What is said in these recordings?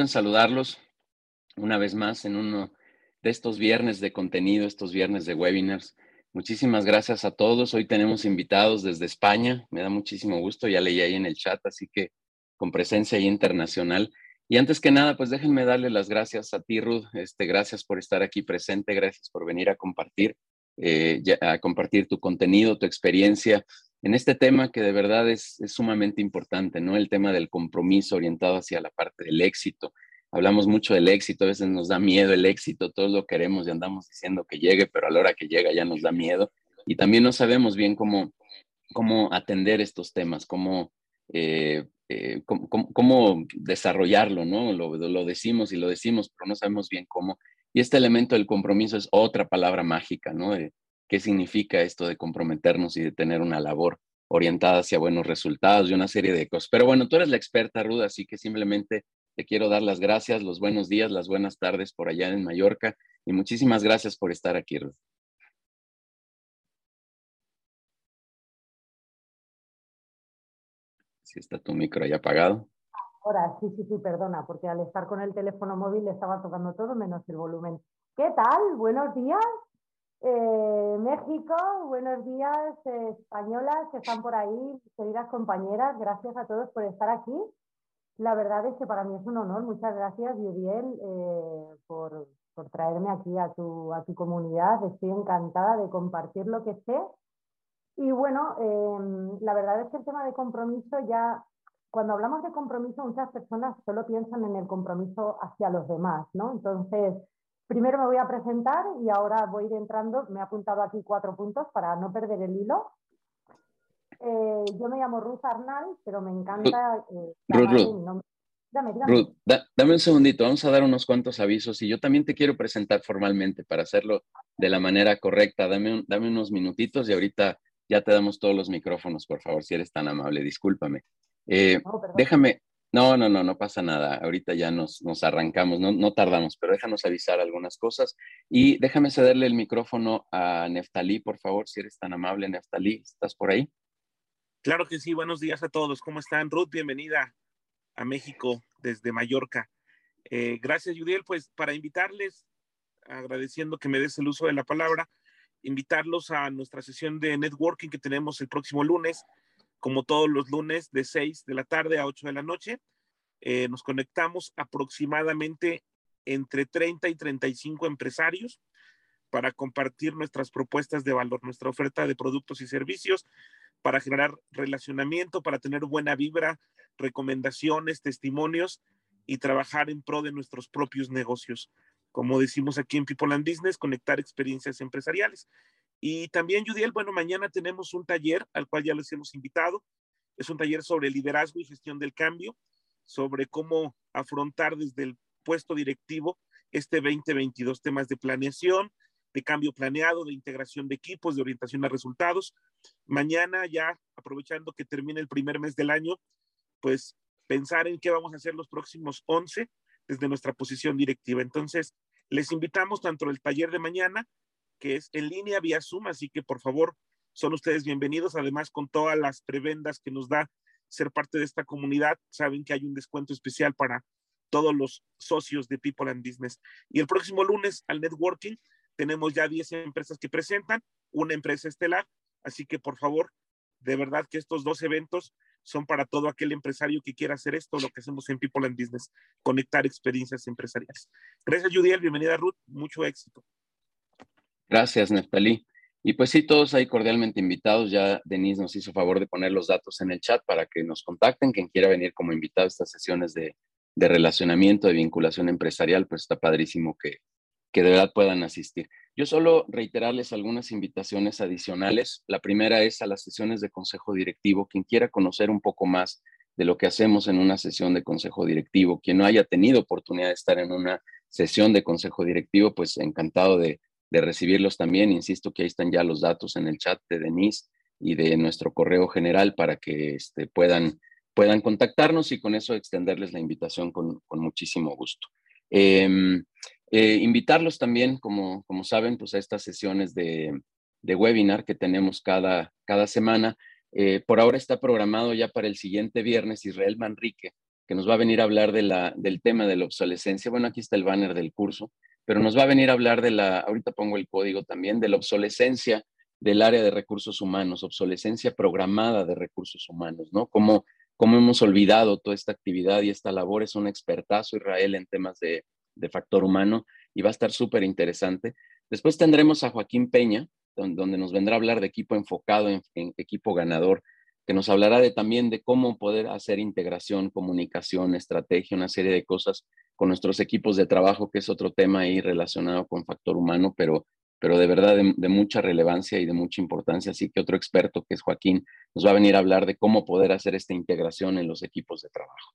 en saludarlos una vez más en uno de estos viernes de contenido, estos viernes de webinars. Muchísimas gracias a todos. Hoy tenemos invitados desde España. Me da muchísimo gusto. Ya leí ahí en el chat, así que con presencia ahí internacional. Y antes que nada, pues déjenme darle las gracias a ti, Ruth. Este, gracias por estar aquí presente. Gracias por venir a compartir, eh, a compartir tu contenido, tu experiencia en este tema que de verdad es, sumamente importante, ¿no? El tema del compromiso orientado hacia la parte del éxito hablamos mucho del éxito, a veces nos da miedo el éxito, todos lo queremos y andamos diciendo que llegue, pero a la hora que llega ya nos da miedo. Y también no sabemos bien cómo, cómo atender estos temas, cómo, eh, eh, cómo, desarrollarlo, ¿no? Lo, decimos y lo decimos, pero no sabemos bien cómo. Y este elemento del compromiso es otra palabra mágica, ¿no? ¿Qué significa esto de comprometernos y de tener una labor orientada hacia buenos resultados y una serie de cosas? Pero bueno, tú eres la experta, Ruda, así que simplemente te quiero dar las gracias, los buenos días, las buenas tardes por allá en Mallorca y muchísimas gracias por estar aquí, Ruth. Si está tu micro ahí apagado. Ahora, sí, sí, sí, perdona, porque al estar con el teléfono móvil estaba tocando todo menos el volumen. ¿Qué tal? Buenos días. Eh, México, buenos días, eh, españolas que están por ahí, queridas compañeras, gracias a todos por estar aquí. La verdad es que para mí es un honor. Muchas gracias, Yuriel, eh, por, traerme aquí a tu, a tu comunidad. Estoy encantada de compartir lo que sé. Y bueno, em, la verdad es que el tema de compromiso ya, cuando hablamos de compromiso, muchas personas solo piensan en el compromiso hacia los demás, ¿no? Entonces, primero me voy a presentar y ahora voy a ir entrando. Me he apuntado aquí cuatro puntos para no perder el hilo. Eh, yo me llamo Ruth Arnal, pero me encanta. Eh, Ruth, Dame, Ruth dame un segundito, vamos a dar unos cuantos avisos y yo también te quiero presentar formalmente para hacerlo de la manera correcta. Dame, dame unos minutitos y ahorita ya te damos todos los micrófonos, por favor, si eres tan amable, discúlpame. Eh, déjame, no, no, no, no pasa nada. Ahorita ya nos, nos arrancamos, no, no, tardamos, pero déjanos avisar algunas cosas. Y déjame cederle el micrófono a Neftalí, por favor, si eres tan amable, Neftalí, ¿estás por ahí? Claro que sí, buenos días a todos. ¿Cómo están? Ruth, bienvenida a México desde Mallorca. Eh, gracias, Judiel, pues para invitarles, agradeciendo que me des el uso de la palabra, invitarlos a nuestra sesión de networking que tenemos el próximo lunes, como todos los lunes, de 6 de la tarde a 8 de la noche. Eh, nos conectamos aproximadamente entre 30 y 35 empresarios para compartir nuestras propuestas de valor, nuestra oferta de productos y servicios para generar relacionamiento, para tener buena vibra, recomendaciones, testimonios y trabajar en pro de nuestros propios negocios. Como decimos aquí en People and Business, conectar experiencias empresariales. Y también, Judiel, bueno, mañana tenemos un taller al cual ya les hemos invitado. Es un taller sobre liderazgo y gestión del cambio, sobre cómo afrontar desde el puesto directivo este 2022 temas de planeación, de cambio planeado, de integración de equipos, de orientación a resultados. Mañana ya, aprovechando que termine el primer mes del año, pues pensar en qué vamos a hacer los próximos 11 desde nuestra posición directiva. Entonces, les invitamos tanto el taller de mañana, que es en línea vía Zoom, así que por favor, son ustedes bienvenidos, además con todas las prebendas que nos da ser parte de esta comunidad, saben que hay un descuento especial para todos los socios de People and Business. Y el próximo lunes al networking tenemos ya 10 empresas que presentan, una empresa estelar, así que por favor, de verdad que estos dos eventos son para todo aquel empresario que quiera hacer esto, lo que hacemos en People and Business, conectar experiencias empresariales. Gracias, Judiel. Bienvenida, Ruth. Mucho éxito. Gracias, Neftalí. Y pues sí, todos ahí cordialmente invitados. Ya Denise nos hizo favor de poner los datos en el chat para que nos contacten. Quien quiera venir como invitado a estas sesiones de, de relacionamiento, de vinculación empresarial, pues está padrísimo que, que de verdad puedan asistir. Yo solo reiterarles algunas invitaciones adicionales. La primera es a las sesiones de consejo directivo. Quien quiera conocer un poco más de lo que hacemos en una sesión de consejo directivo, quien no haya tenido oportunidad de estar en una sesión de consejo directivo, pues encantado de, recibirlos también. Insisto que ahí están ya los datos en el chat de Denise y de nuestro correo general para que este, puedan, puedan contactarnos y con eso extenderles la invitación con, muchísimo gusto. Em, eh, invitarlos también, como, como saben, pues a estas sesiones de, webinar que tenemos cada, cada semana. Eh, por ahora está programado ya para el siguiente viernes Israel Manrique, que nos va a venir a hablar de la, del tema de la obsolescencia. Bueno, aquí está el banner del curso, pero nos va a venir a hablar de la, ahorita pongo el código también, de la obsolescencia del área de recursos humanos, obsolescencia programada de recursos humanos, ¿no? Cómo, cómo hemos olvidado toda esta actividad y esta labor. Es un expertazo Israel en temas de, de factor humano y va a estar súper interesante. Después tendremos a Joaquín Peña, donde, nos vendrá a hablar de equipo enfocado en, equipo ganador, que nos hablará de, también de cómo poder hacer integración, comunicación, estrategia, una serie de cosas con nuestros equipos de trabajo, que es otro tema ahí relacionado con factor humano, pero, pero de verdad de, mucha relevancia y de mucha importancia. Así que otro experto, que es Joaquín, nos va a venir a hablar de cómo poder hacer esta integración en los equipos de trabajo.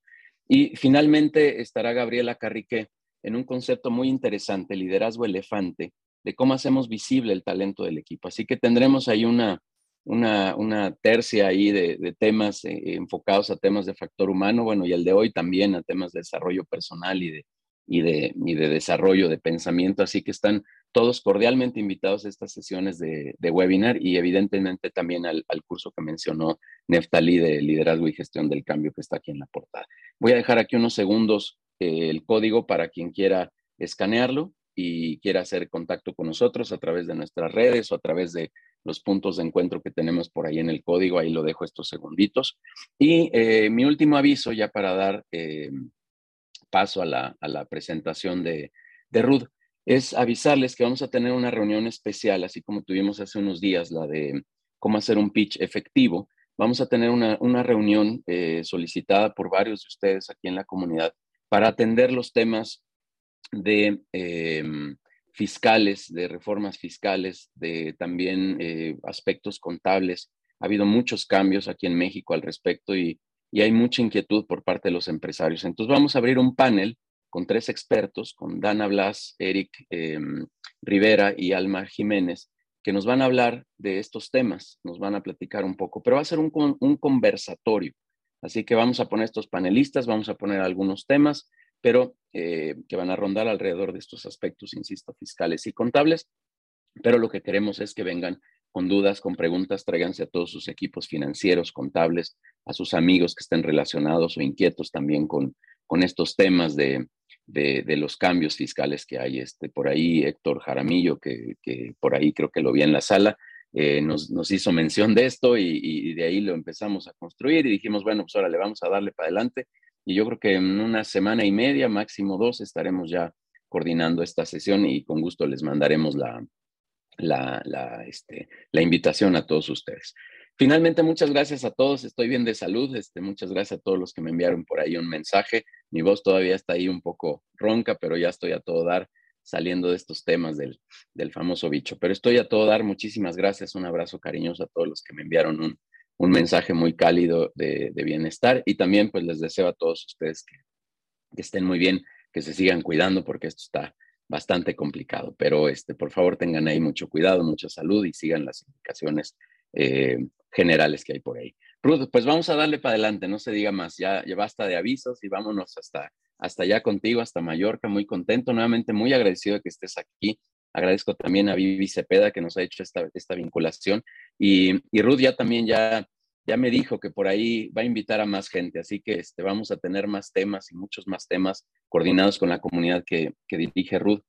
Y finalmente estará Gabriela Carrique en un concepto muy interesante, liderazgo elefante, de cómo hacemos visible el talento del equipo. Así que tendremos ahí una, una, tercia ahí de, temas eh, enfocados a temas de factor humano, bueno, y el de hoy también a temas de desarrollo personal y de, y de, de desarrollo de pensamiento. Así que están todos cordialmente invitados a estas sesiones de, webinar y evidentemente también al, curso que mencionó Neftalí de liderazgo y gestión del cambio que está aquí en la portada. Voy a dejar aquí unos segundos eh, el código para quien quiera escanearlo y quiera hacer contacto con nosotros a través de nuestras redes o a través de los puntos de encuentro que tenemos por ahí en el código, ahí lo dejo estos segunditos. Y eh, mi último aviso ya para dar eh, paso a la, presentación de, de Ruth es avisarles que vamos a tener una reunión especial, así como tuvimos hace unos días la de cómo hacer un pitch efectivo. Vamos a tener una, reunión eh, solicitada por varios de ustedes aquí en la comunidad para atender los temas de em, fiscales, de reformas fiscales, de también eh, aspectos contables. Ha habido muchos cambios aquí en México al respecto y, hay mucha inquietud por parte de los empresarios. Entonces vamos a abrir un panel con tres expertos, con Dana Blas, Eric em, Rivera y Alma Jiménez, que nos van a hablar de estos temas, nos van a platicar un poco, pero va a ser un, un conversatorio. Así que vamos a poner estos panelistas, vamos a poner algunos temas pero eh, que van a rondar alrededor de estos aspectos, insisto, fiscales y contables. Pero lo que queremos es que vengan con dudas, con preguntas, tráiganse a todos sus equipos financieros, contables, a sus amigos que estén relacionados o inquietos también con, con estos temas de, de, los cambios fiscales que hay. Este, por ahí Héctor Jaramillo, que, que por ahí creo que lo vi en la sala, eh, nos, nos, hizo mención de esto y, y, de ahí lo empezamos a construir y dijimos, bueno, pues ahora le vamos a darle para adelante y yo creo que en una semana y media, máximo dos, estaremos ya coordinando esta sesión y con gusto les mandaremos la, la, la, este, la invitación a todos ustedes. Finalmente, muchas gracias a todos. Estoy bien de salud. Este, muchas gracias a todos los que me enviaron por ahí un mensaje. Mi voz todavía está ahí un poco ronca, pero ya estoy a todo dar saliendo de estos temas del, del famoso bicho. Pero estoy a todo dar. Muchísimas gracias. Un abrazo cariñoso a todos los que me enviaron un, un mensaje muy cálido de, bienestar y también pues les deseo a todos ustedes que, estén muy bien, que se sigan cuidando porque esto está bastante complicado, pero este, por favor tengan ahí mucho cuidado, mucha salud y sigan las indicaciones eh, generales que hay por ahí. Ruth, pues vamos a darle para adelante, no se diga más, ya, ya basta de avisos y vámonos hasta, hasta allá contigo, hasta Mallorca, muy contento, nuevamente muy agradecido de que estés aquí. Agradezco también a Vivi Cepeda que nos ha hecho esta, esta vinculación y, Ruth ya también ya, ya me dijo que por ahí va a invitar a más gente, así que este, vamos a tener más temas y muchos más temas coordinados con la comunidad que, dirige Ruth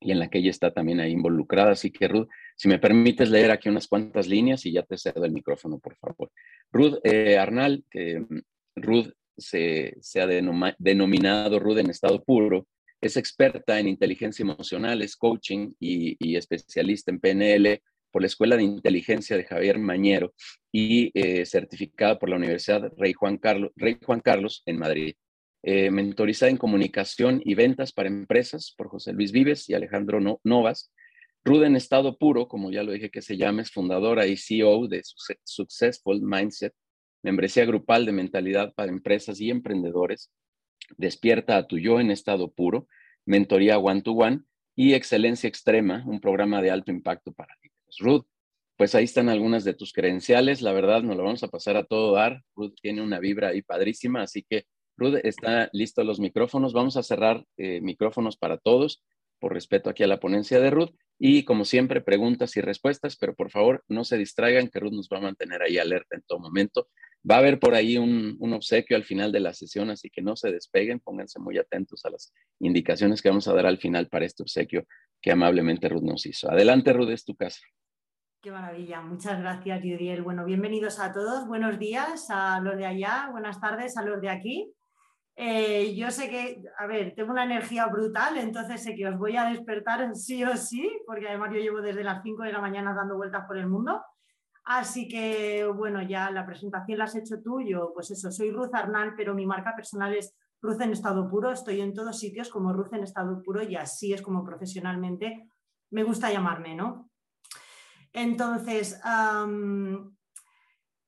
y en la que ella está también ahí involucrada. Así que Ruth, si me permites leer aquí unas cuantas líneas y ya te cedo el micrófono, por favor. Ruth eh, Arnal, que mm, Ruth se, ha denominado Ruth en estado puro, es experta en inteligencia emocional, es coaching y, especialista en PNL, por la Escuela de Inteligencia de Javier Mañero y eh, certificada por la Universidad Rey Juan Carlos, Rey Juan Carlos en Madrid. Eh, mentorizada en comunicación y ventas para empresas por José Luis Vives y Alejandro Novas. Ruda en estado puro, como ya lo dije que se llama, es fundadora y CEO de Successful Mindset, membresía grupal de mentalidad para empresas y emprendedores. Despierta a tu yo en estado puro, mentoría one-to-one -one, y excelencia extrema, un programa de alto impacto para Ruth, pues ahí están algunas de tus credenciales. La verdad, nos lo vamos a pasar a todo dar. Ruth tiene una vibra ahí padrísima, así que Ruth está listo los micrófonos. Vamos a cerrar eh, micrófonos para todos, por respeto aquí a la ponencia de Ruth. Y como siempre, preguntas y respuestas, pero por favor no se distraigan, que Ruth nos va a mantener ahí alerta en todo momento Va a haber por ahí un, un, obsequio al final de la sesión, así que no se despeguen, pónganse muy atentos a las indicaciones que vamos a dar al final para este obsequio que amablemente Ruth nos hizo. Adelante, Ruth, es tu casa. Qué maravilla, muchas gracias, Yudiel. Bueno, bienvenidos a todos, buenos días a los de allá, buenas tardes a los de aquí. Eh, yo sé que, a ver, tengo una energía brutal, entonces sé que os voy a despertar sí o sí, porque además yo llevo desde las 5 de la mañana dando vueltas por el mundo. Así que, bueno, ya la presentación la has hecho tú, yo, pues eso, soy Ruth Arnal, pero mi marca personal es Ruth en estado puro, estoy en todos sitios como Ruth en estado puro y así es como profesionalmente me gusta llamarme, ¿no? Entonces,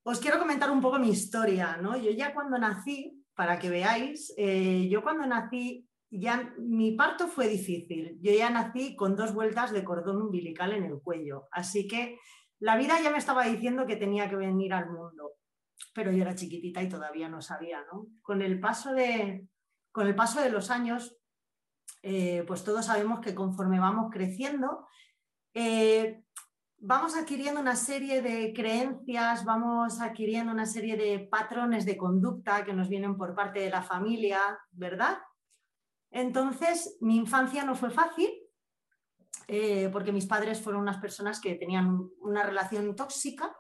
os quiero comentar un poco mi historia, ¿no? Yo ya cuando nací, para que veáis, eh, yo cuando nací, ya mi parto fue difícil. Yo ya nací con dos vueltas de cordón umbilical en el cuello. Así que la vida ya me estaba diciendo que tenía que venir al mundo. Pero yo era chiquitita y todavía no sabía, ¿no? Con el paso de, con el paso de los años, eh, pues todos sabemos que conforme vamos creciendo, eh, vamos adquiriendo una serie de creencias, vamos adquiriendo una serie de patrones de conducta que nos vienen por parte de la familia, ¿verdad? Entonces, mi infancia no fue fácil eh, porque mis padres fueron unas personas que tenían una relación tóxica.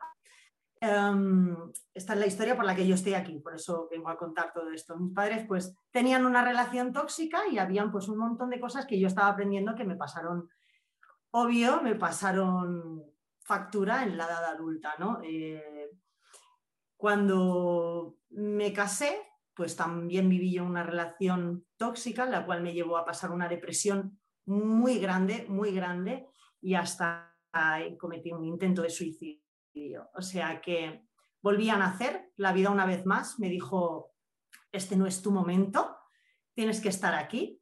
Em, esta es la historia por la que yo estoy aquí, por eso vengo a contar todo esto. Mis padres pues tenían una relación tóxica y habían pues un montón de cosas que yo estaba aprendiendo que me pasaron obvio, me pasaron factura en la edad adulta, ¿no? Eh, cuando me casé, pues también viví yo una relación tóxica, la cual me llevó a pasar una depresión muy grande, muy grande, y hasta cometí un intento de suicidio. O sea que volví a nacer, la vida una vez más me dijo, este no es tu momento, tienes que estar aquí,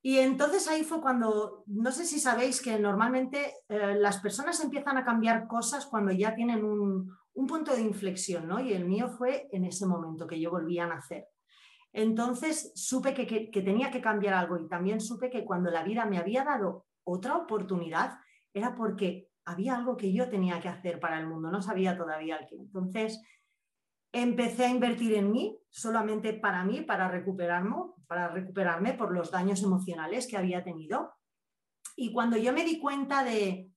y entonces ahí fue cuando, no sé si sabéis que normalmente eh, las personas empiezan a cambiar cosas cuando ya tienen un, punto de inflexión, ¿no? Y el mío fue en ese momento que yo volví a nacer. Entonces supe que, tenía que cambiar algo y también supe que cuando la vida me había dado otra oportunidad era porque había algo que yo tenía que hacer para el mundo, no sabía todavía qué. Entonces empecé a invertir en mí, solamente para mí, para recuperarme, para recuperarme por los daños emocionales que había tenido. Y cuando yo me di cuenta de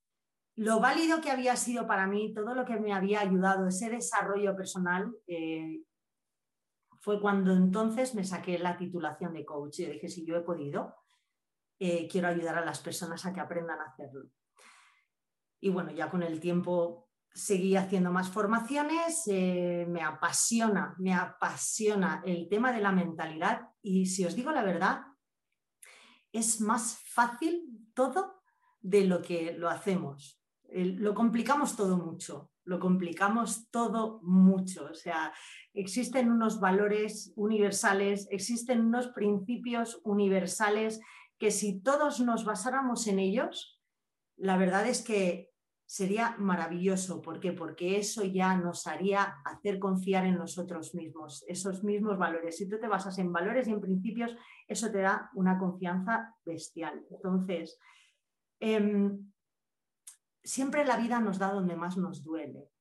lo válido que había sido para mí, todo lo que me había ayudado, ese desarrollo personal, eh, fue cuando entonces me saqué la titulación de coach y dije, si yo he podido, eh, quiero ayudar a las personas a que aprendan a hacerlo. Y bueno, ya con el tiempo seguí haciendo más formaciones, eh, me apasiona, me apasiona el tema de la mentalidad y si os digo la verdad, es más fácil todo de lo que lo hacemos. lo complicamos todo mucho, lo complicamos todo mucho. O sea, existen unos valores universales, existen unos principios universales que si todos nos basáramos en ellos, la verdad es que sería maravilloso. ¿Por qué? Porque eso ya nos haría hacer confiar en nosotros mismos, esos mismos valores. Si tú te basas en valores y en principios, eso te da una confianza bestial. Entonces, em, siempre la vida nos da donde más nos duele.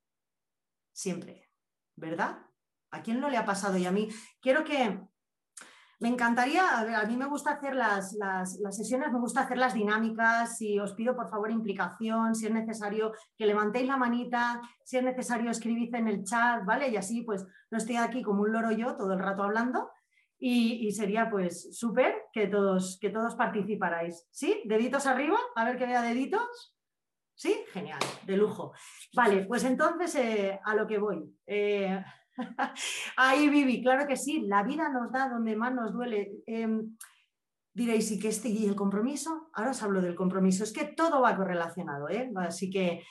Siempre, ¿verdad? ¿A quién no le ha pasado? Y a mí, quiero que me encantaría, a, mí me gusta hacer las, sesiones, me gusta hacer las dinámicas y os pido por favor implicación, si es necesario que levantéis la manita, si es necesario escribid en el chat, ¿vale? Y así pues no estoy aquí como un loro yo todo el rato hablando y, sería pues súper que todos, que todos participarais. ¿Sí? Deditos arriba, a ver que vea deditos. ¿Sí? Genial, de lujo. Vale, pues entonces eh, a lo que voy. Eh, Ahí, Vivi, claro que sí, la vida nos da donde más nos duele. Em, diréis, ¿y qué este y el compromiso? Ahora os hablo del compromiso, es que todo va correlacionado, ¿eh? Así que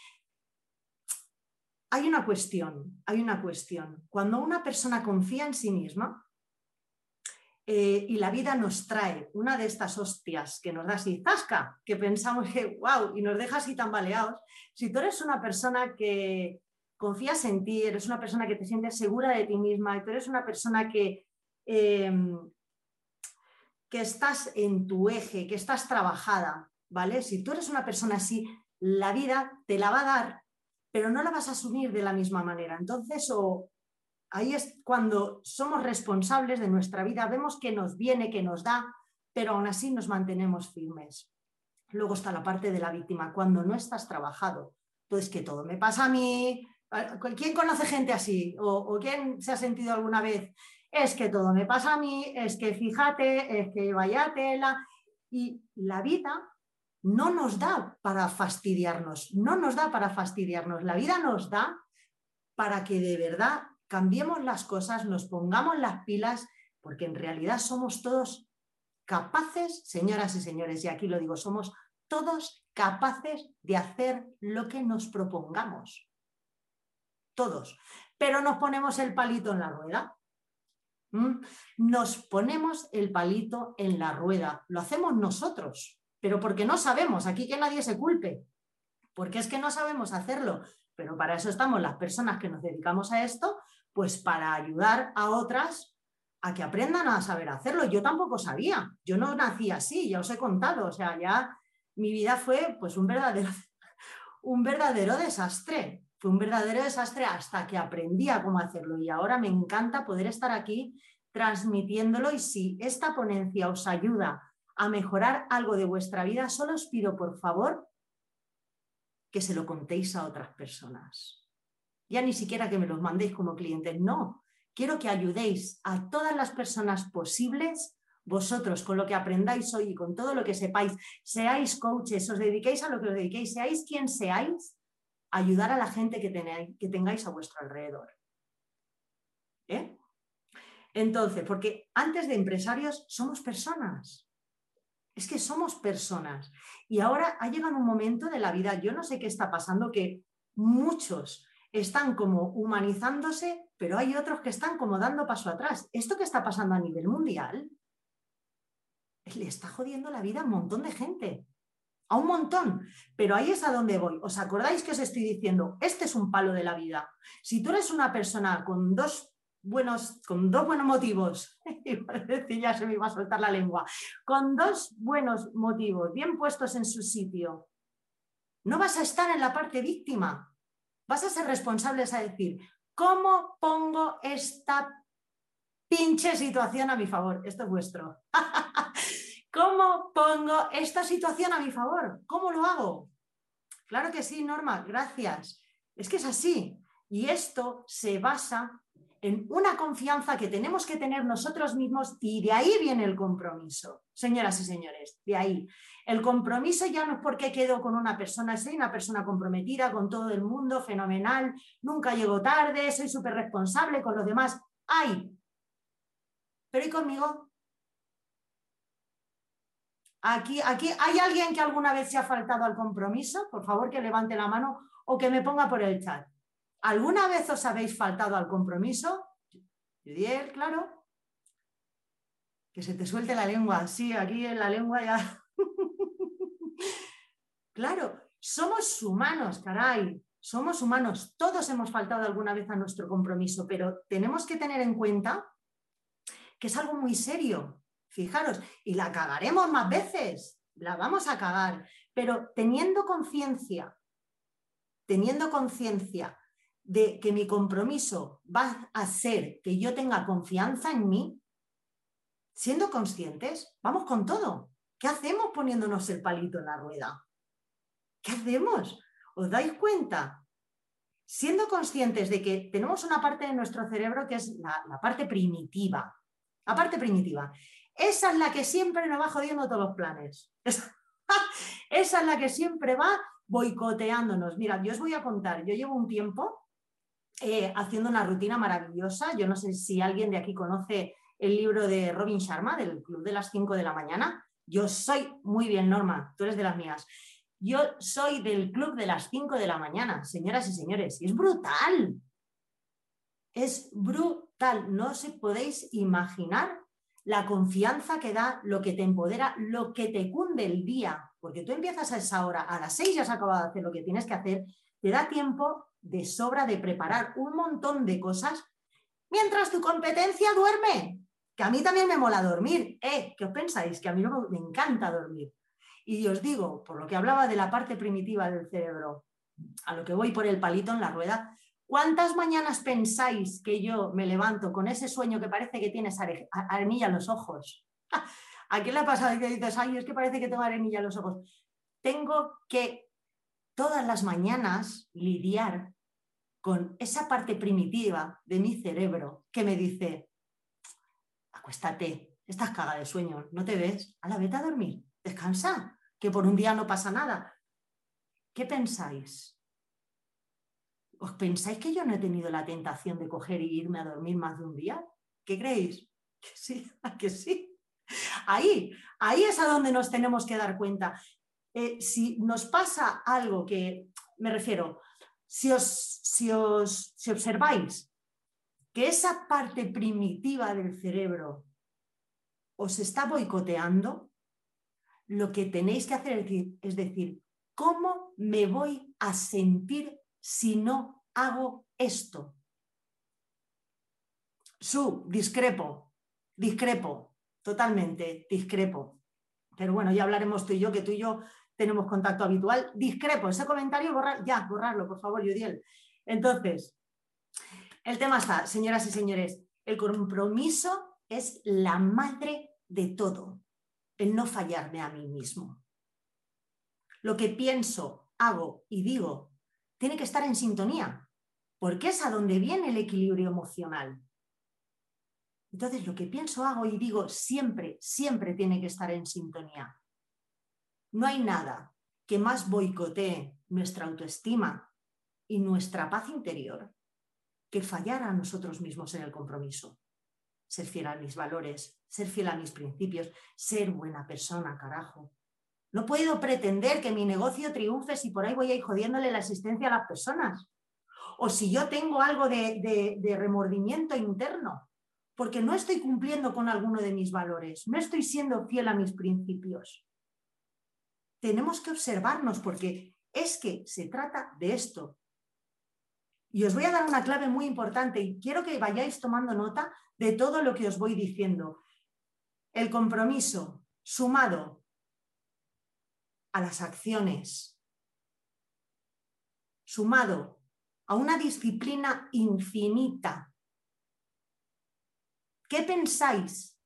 hay una cuestión, hay una cuestión. Cuando una persona confía en sí misma, eh, y la vida nos trae una de estas hostias que nos da así, zasca, que pensamos que, wow, y nos deja así tambaleados. Si tú eres una persona que confías en ti, eres una persona que te sientes segura de ti misma y tú eres una persona que, em, que estás en tu eje, que estás trabajada, ¿vale? Si tú eres una persona así, la vida te la va a dar, pero no la vas a asumir de la misma manera. Entonces, o, ahí es cuando somos responsables de nuestra vida, vemos que nos viene, que nos da, pero aún así nos mantenemos firmes. Luego está la parte de la víctima, cuando no estás trabajado. Entonces, que todo me pasa a mí. ¿Quién conoce gente así? ¿O, o quién se ha sentido alguna vez? Es que todo me pasa a mí, es que fíjate, es que vaya tela. Y la vida no nos da para fastidiarnos, no nos da para fastidiarnos. La vida nos da para que de verdad cambiemos las cosas, nos pongamos las pilas, porque en realidad somos todos capaces, señoras y señores, y aquí lo digo, somos todos capaces de hacer lo que nos propongamos. Todos. Pero nos ponemos el palito en la rueda. ¿Mm? Nos ponemos el palito en la rueda. Lo hacemos nosotros, pero porque no sabemos. Aquí que nadie se culpe. Porque es que no sabemos hacerlo. Pero para eso estamos las personas que nos dedicamos a esto, pues para ayudar a otras a que aprendan a saber hacerlo. Yo tampoco sabía, yo no nací así, ya os he contado, o sea, ya mi vida fue pues un verdadero, un verdadero desastre, fue un verdadero desastre hasta que aprendí a cómo hacerlo y ahora me encanta poder estar aquí transmitiéndolo y si esta ponencia os ayuda a mejorar algo de vuestra vida, solo os pido por favor que se lo contéis a otras personas. Ya ni siquiera que me los mandéis como clientes, no, quiero que ayudéis a todas las personas posibles, vosotros, con lo que aprendáis hoy y con todo lo que sepáis, seáis coaches, os dediquéis a lo que os dediquéis, seáis quien seáis, ayudar a la gente que, que tengáis a vuestro alrededor. ¿Eh? Entonces, porque antes de empresarios somos personas. Es que somos personas. Y ahora ha llegado un momento de la vida, yo no sé qué está pasando, que muchos están como humanizándose pero hay otros que están como dando paso atrás. Esto que está pasando a nivel mundial le está jodiendo la vida a un montón de gente. A un montón. Pero ahí es a donde voy. ¿Os acordáis que os estoy diciendo? Este es un palo de la vida. Si tú eres una persona con dos buenos, con dos buenos motivos, ya se me iba a soltar la lengua, con dos buenos motivos bien puestos en su sitio, no vas a estar en la parte víctima. Vas a ser responsables a decir, ¿Cómo pongo esta pinche situación a mi favor? Esto es vuestro. ¿Cómo pongo esta situación a mi favor? ¿Cómo lo hago? Claro que sí, Norma, gracias. Es que es así. Y esto se basa en una confianza que tenemos que tener nosotros mismos y de ahí viene el compromiso, señoras y señores, de ahí. El compromiso ya no es porque quedo con una persona, soy una persona comprometida con todo el mundo, fenomenal, nunca llego tarde, soy súper responsable con los demás. ¡Ay! Pero ¿y conmigo? Aquí, aquí, ¿hay alguien que alguna vez se ha faltado al compromiso? Por favor, que levante la mano o que me ponga por el chat. ¿Alguna vez os habéis faltado al compromiso? Judiel, claro. Que se te suelte la lengua. Sí, aquí en la lengua ya. claro, somos humanos, caray. Somos humanos. Todos hemos faltado alguna vez a nuestro compromiso, pero tenemos que tener en cuenta que es algo muy serio. Fijaros, y la cagaremos más veces. La vamos a cagar. Pero teniendo conciencia, teniendo conciencia de que mi compromiso va a ser que yo tenga confianza en mí, siendo conscientes, vamos con todo. ¿Qué hacemos poniéndonos el palito en la rueda? ¿Qué hacemos? ¿Os dais cuenta? Siendo conscientes de que tenemos una parte de nuestro cerebro que es la, parte primitiva, la parte primitiva. Esa es la que siempre nos va jodiendo todos los planes. Esa es la que siempre va boicoteándonos. Mira, yo os voy a contar, yo llevo un tiempo eh, haciendo una rutina maravillosa. Yo no sé si alguien de aquí conoce el libro de Robin Sharma, del Club de las 5 de la mañana. Yo soy, muy bien, Norma, tú eres de las mías. Yo soy del Club de las 5 de la mañana, señoras y señores, y es brutal. Es brutal. No os podéis imaginar la confianza que da, lo que te empodera, lo que te cunde el día, porque tú empiezas a esa hora, a las 6 ya has acabado de hacer lo que tienes que hacer, te da tiempo de sobra de preparar un montón de cosas mientras tu competencia duerme. Que a mí también me mola dormir. ¿Eh? ¿Qué os pensáis? Que a mí me encanta dormir. Y os digo, por lo que hablaba de la parte primitiva del cerebro, a lo que voy por el palito en la rueda, ¿Cuántas mañanas pensáis que yo me levanto con ese sueño que parece que tienes arenilla en los ojos? ¿A quién le ha pasado que dices, ay, es que parece que tengo arenilla en los ojos? Tengo que todas las mañanas lidiar con esa parte primitiva de mi cerebro que me dice, acuéstate, estás cagada de sueño, no te ves, a la vete a dormir, descansa, que por un día no pasa nada. ¿Qué pensáis? ¿Os pensáis que yo no he tenido la tentación de coger y irme a dormir más de un día? ¿Qué creéis? Que sí, que sí. Ahí, ahí es a donde nos tenemos que dar cuenta. Eh, si nos pasa algo que, me refiero, si os, si os si observáis que esa parte primitiva del cerebro os está boicoteando, lo que tenéis que hacer es decir, ¿cómo me voy a sentir si no hago esto? Su, discrepo, discrepo, totalmente discrepo. Pero bueno, ya hablaremos tú y yo, que tú y yo tenemos contacto habitual. Discrepo, ese comentario, borrar, ya, borrarlo, por favor, Yudiel. Entonces, el tema está, señoras y señores, el compromiso es la madre de todo, el no fallarme a mí mismo. Lo que pienso, hago y digo tiene que estar en sintonía, porque es a donde viene el equilibrio emocional. Entonces, lo que pienso, hago y digo siempre, siempre tiene que estar en sintonía. No hay nada que más boicotee nuestra autoestima y nuestra paz interior que fallar a nosotros mismos en el compromiso. Ser fiel a mis valores, ser fiel a mis principios, ser buena persona, carajo. No puedo pretender que mi negocio triunfe si por ahí voy a ir jodiéndole la existencia a las personas. O si yo tengo algo de, de remordimiento interno, porque no estoy cumpliendo con alguno de mis valores, no estoy siendo fiel a mis principios. Tenemos que observarnos porque es que se trata de esto. Y os voy a dar una clave muy importante y quiero que vayáis tomando nota de todo lo que os voy diciendo. El compromiso sumado a las acciones, sumado a una disciplina infinita. ¿Qué pensáis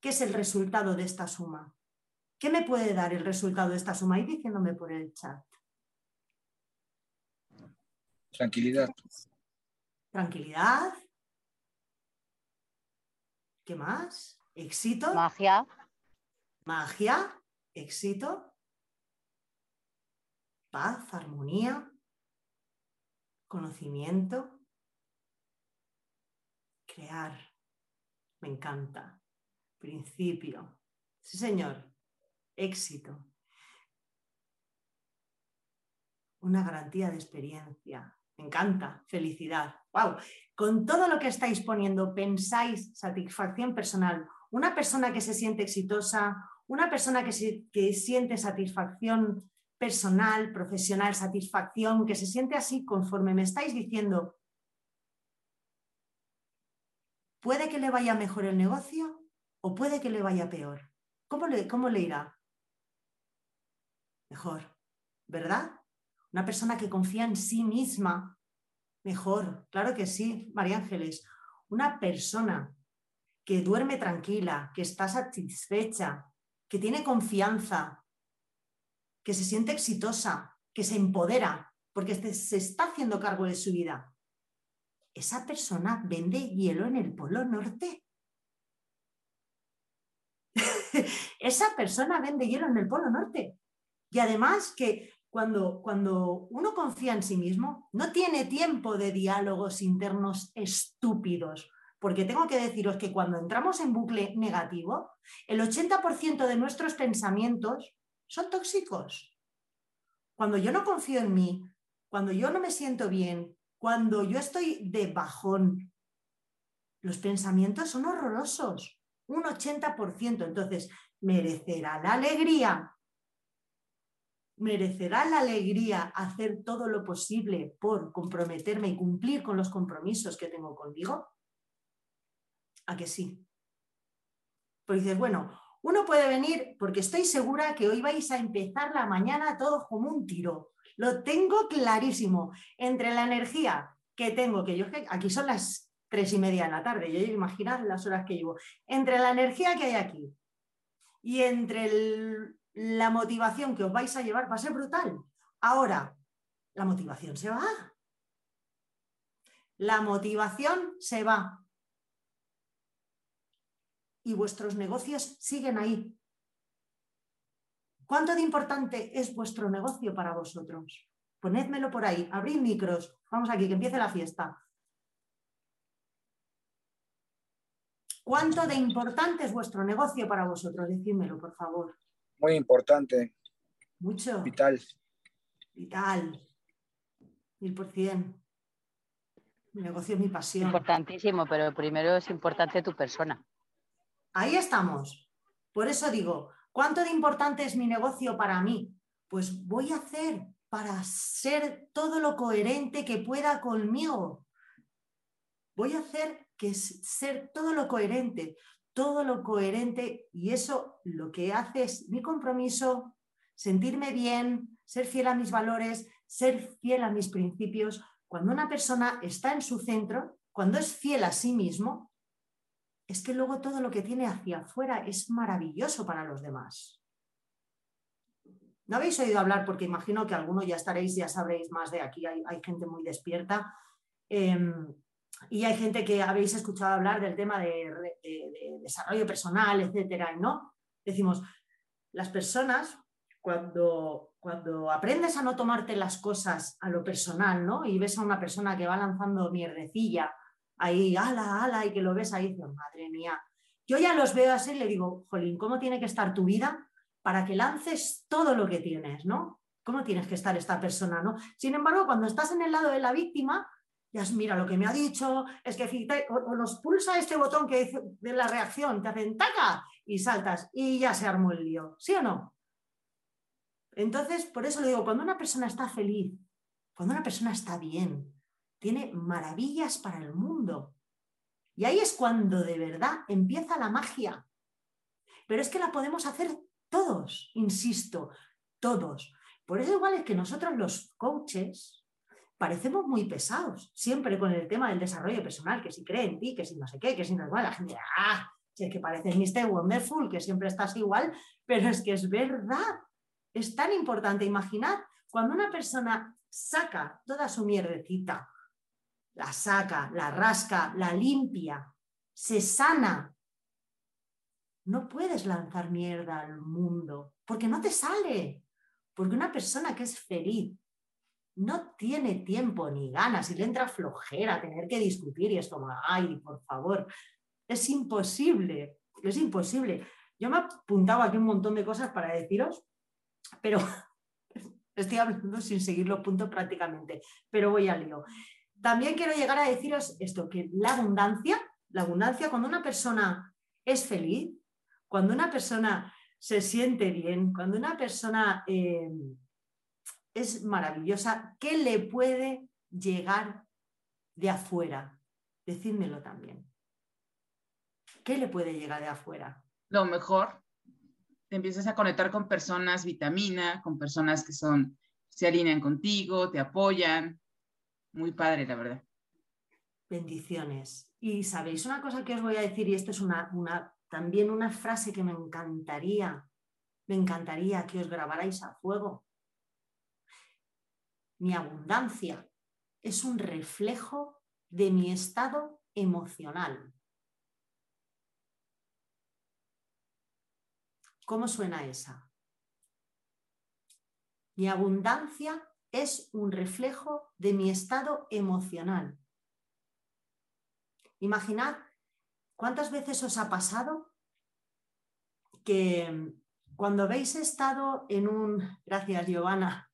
que es el resultado de esta suma? ¿Qué me puede dar el resultado de esta suma? Y diciéndome por el chat. Tranquilidad. Tranquilidad. ¿Qué más? Éxito. Magia. Magia. Éxito. Paz, armonía. Conocimiento. Crear. Me encanta. Principio. Sí, señor. Éxito. Una garantía de experiencia. Me encanta, felicidad. ¡Wow! Con todo lo que estáis poniendo, pensáis satisfacción personal. Una persona que se siente exitosa, una persona que, que siente satisfacción personal, profesional, satisfacción, que se siente así conforme me estáis diciendo, puede que le vaya mejor el negocio o puede que le vaya peor. ¿Cómo le, cómo le irá? Mejor, ¿verdad? Una persona que confía en sí misma, mejor, claro que sí, María Ángeles. Una persona que duerme tranquila, que está satisfecha, que tiene confianza, que se siente exitosa, que se empodera, porque se está haciendo cargo de su vida. Esa persona vende hielo en el Polo Norte. Esa persona vende hielo en el Polo Norte. Y además que cuando, cuando uno confía en sí mismo, no tiene tiempo de diálogos internos estúpidos. Porque tengo que deciros que cuando entramos en bucle negativo, el 80% de nuestros pensamientos son tóxicos. Cuando yo no confío en mí, cuando yo no me siento bien, cuando yo estoy de bajón, los pensamientos son horrorosos, un 80%. Entonces, ¿merecerá la alegría merecerá la alegría hacer todo lo posible por comprometerme y cumplir con los compromisos que tengo conmigo? ¿A que sí? Pues dices, bueno, uno puede venir porque estoy segura que hoy vais a empezar la mañana todos como un tiro. Lo tengo clarísimo. Entre la energía que tengo, que yo aquí son las tres y media de la tarde, yo imaginad las horas que llevo, entre la energía que hay aquí y entre la motivación que os vais a llevar, va a ser brutal. Ahora, la motivación se va. La motivación se va. Y vuestros negocios siguen ahí. ¿Cuánto de importante es vuestro negocio para vosotros? Ponédmelo por ahí, abrid micros. Vamos aquí, que empiece la fiesta. ¿Cuánto de importante es vuestro negocio para vosotros? Decídmelo, por favor. Muy importante. Mucho. Vital. Vital. Mil por cien. Mi negocio es mi pasión. Importantísimo, pero primero es importante tu persona. Ahí estamos. Por eso digo, ¿cuánto de importante es mi negocio para mí? Pues voy a hacer para ser todo lo coherente que pueda conmigo. Voy a hacer que ser todo lo coherente, todo lo coherente y eso lo que hace es mi compromiso, sentirme bien, ser fiel a mis valores, ser fiel a mis principios. Cuando una persona está en su centro, cuando es fiel a sí mismo, es que luego todo lo que tiene hacia afuera es maravilloso para los demás. No habéis oído hablar, porque imagino que algunos ya estaréis, ya sabréis más de aquí, hay, gente muy despierta. Em, y hay gente que habéis escuchado hablar del tema de, desarrollo personal, etcétera, ¿no? Decimos, las personas, cuando, cuando aprendes a no tomarte las cosas a lo personal, ¿no? Y ves a una persona que va lanzando mierdecilla ahí, ala, ala, y que lo ves ahí, dices, madre mía. Yo ya los veo así y le digo, Jolín, ¿cómo tiene que estar tu vida para que lances todo lo que tienes, ¿no? ¿Cómo tienes que estar esta persona, ¿no? Sin embargo, cuando estás en el lado de la víctima, ya mira lo que me ha dicho, es que o, nos pulsa este botón que dice de la reacción, te hacen taca y saltas y ya se armó el lío, ¿sí o no? Entonces, por eso le digo, cuando una persona está feliz, cuando una persona está bien, tiene maravillas para el mundo. Y ahí es cuando de verdad empieza la magia. Pero es que la podemos hacer todos, insisto, todos. Por eso igual es que nosotros los coaches parecemos muy pesados, siempre con el tema del desarrollo personal, que si cree en ti, que si no sé qué, que si no es la gente, ah, es que pareces Mr. Wonderful, que siempre estás igual, pero es que es verdad, es tan importante. Imaginar cuando una persona saca toda su mierdecita, la saca, la rasca, la limpia, se sana, no puedes lanzar mierda al mundo, porque no te sale. Porque una persona que es feliz no tiene tiempo ni ganas y le entra flojera tener que discutir y es como, ay, por favor, es imposible, es imposible. Yo me he apuntado aquí un montón de cosas para deciros, pero estoy hablando sin seguir los puntos prácticamente, pero voy al lío. También quiero llegar a deciros esto, que la abundancia, la abundancia, cuando una persona es feliz, cuando una persona se siente bien, cuando una persona eh, es maravillosa, ¿qué le puede llegar de afuera? Decídmelo también. ¿Qué le puede llegar de afuera? Lo mejor, te empiezas a conectar con personas vitamina, con personas que son, se alinean contigo, te apoyan. Muy padre, la verdad. Bendiciones. Y sabéis una cosa que os voy a decir, y esto es una, una también una frase que me encantaría, me encantaría que os grabarais a fuego. Mi abundancia es un reflejo de mi estado emocional. ¿Cómo suena esa? Mi abundancia es un reflejo de mi estado emocional. Imaginad ¿Cuántas veces os ha pasado que cuando habéis estado en un, gracias Giovanna,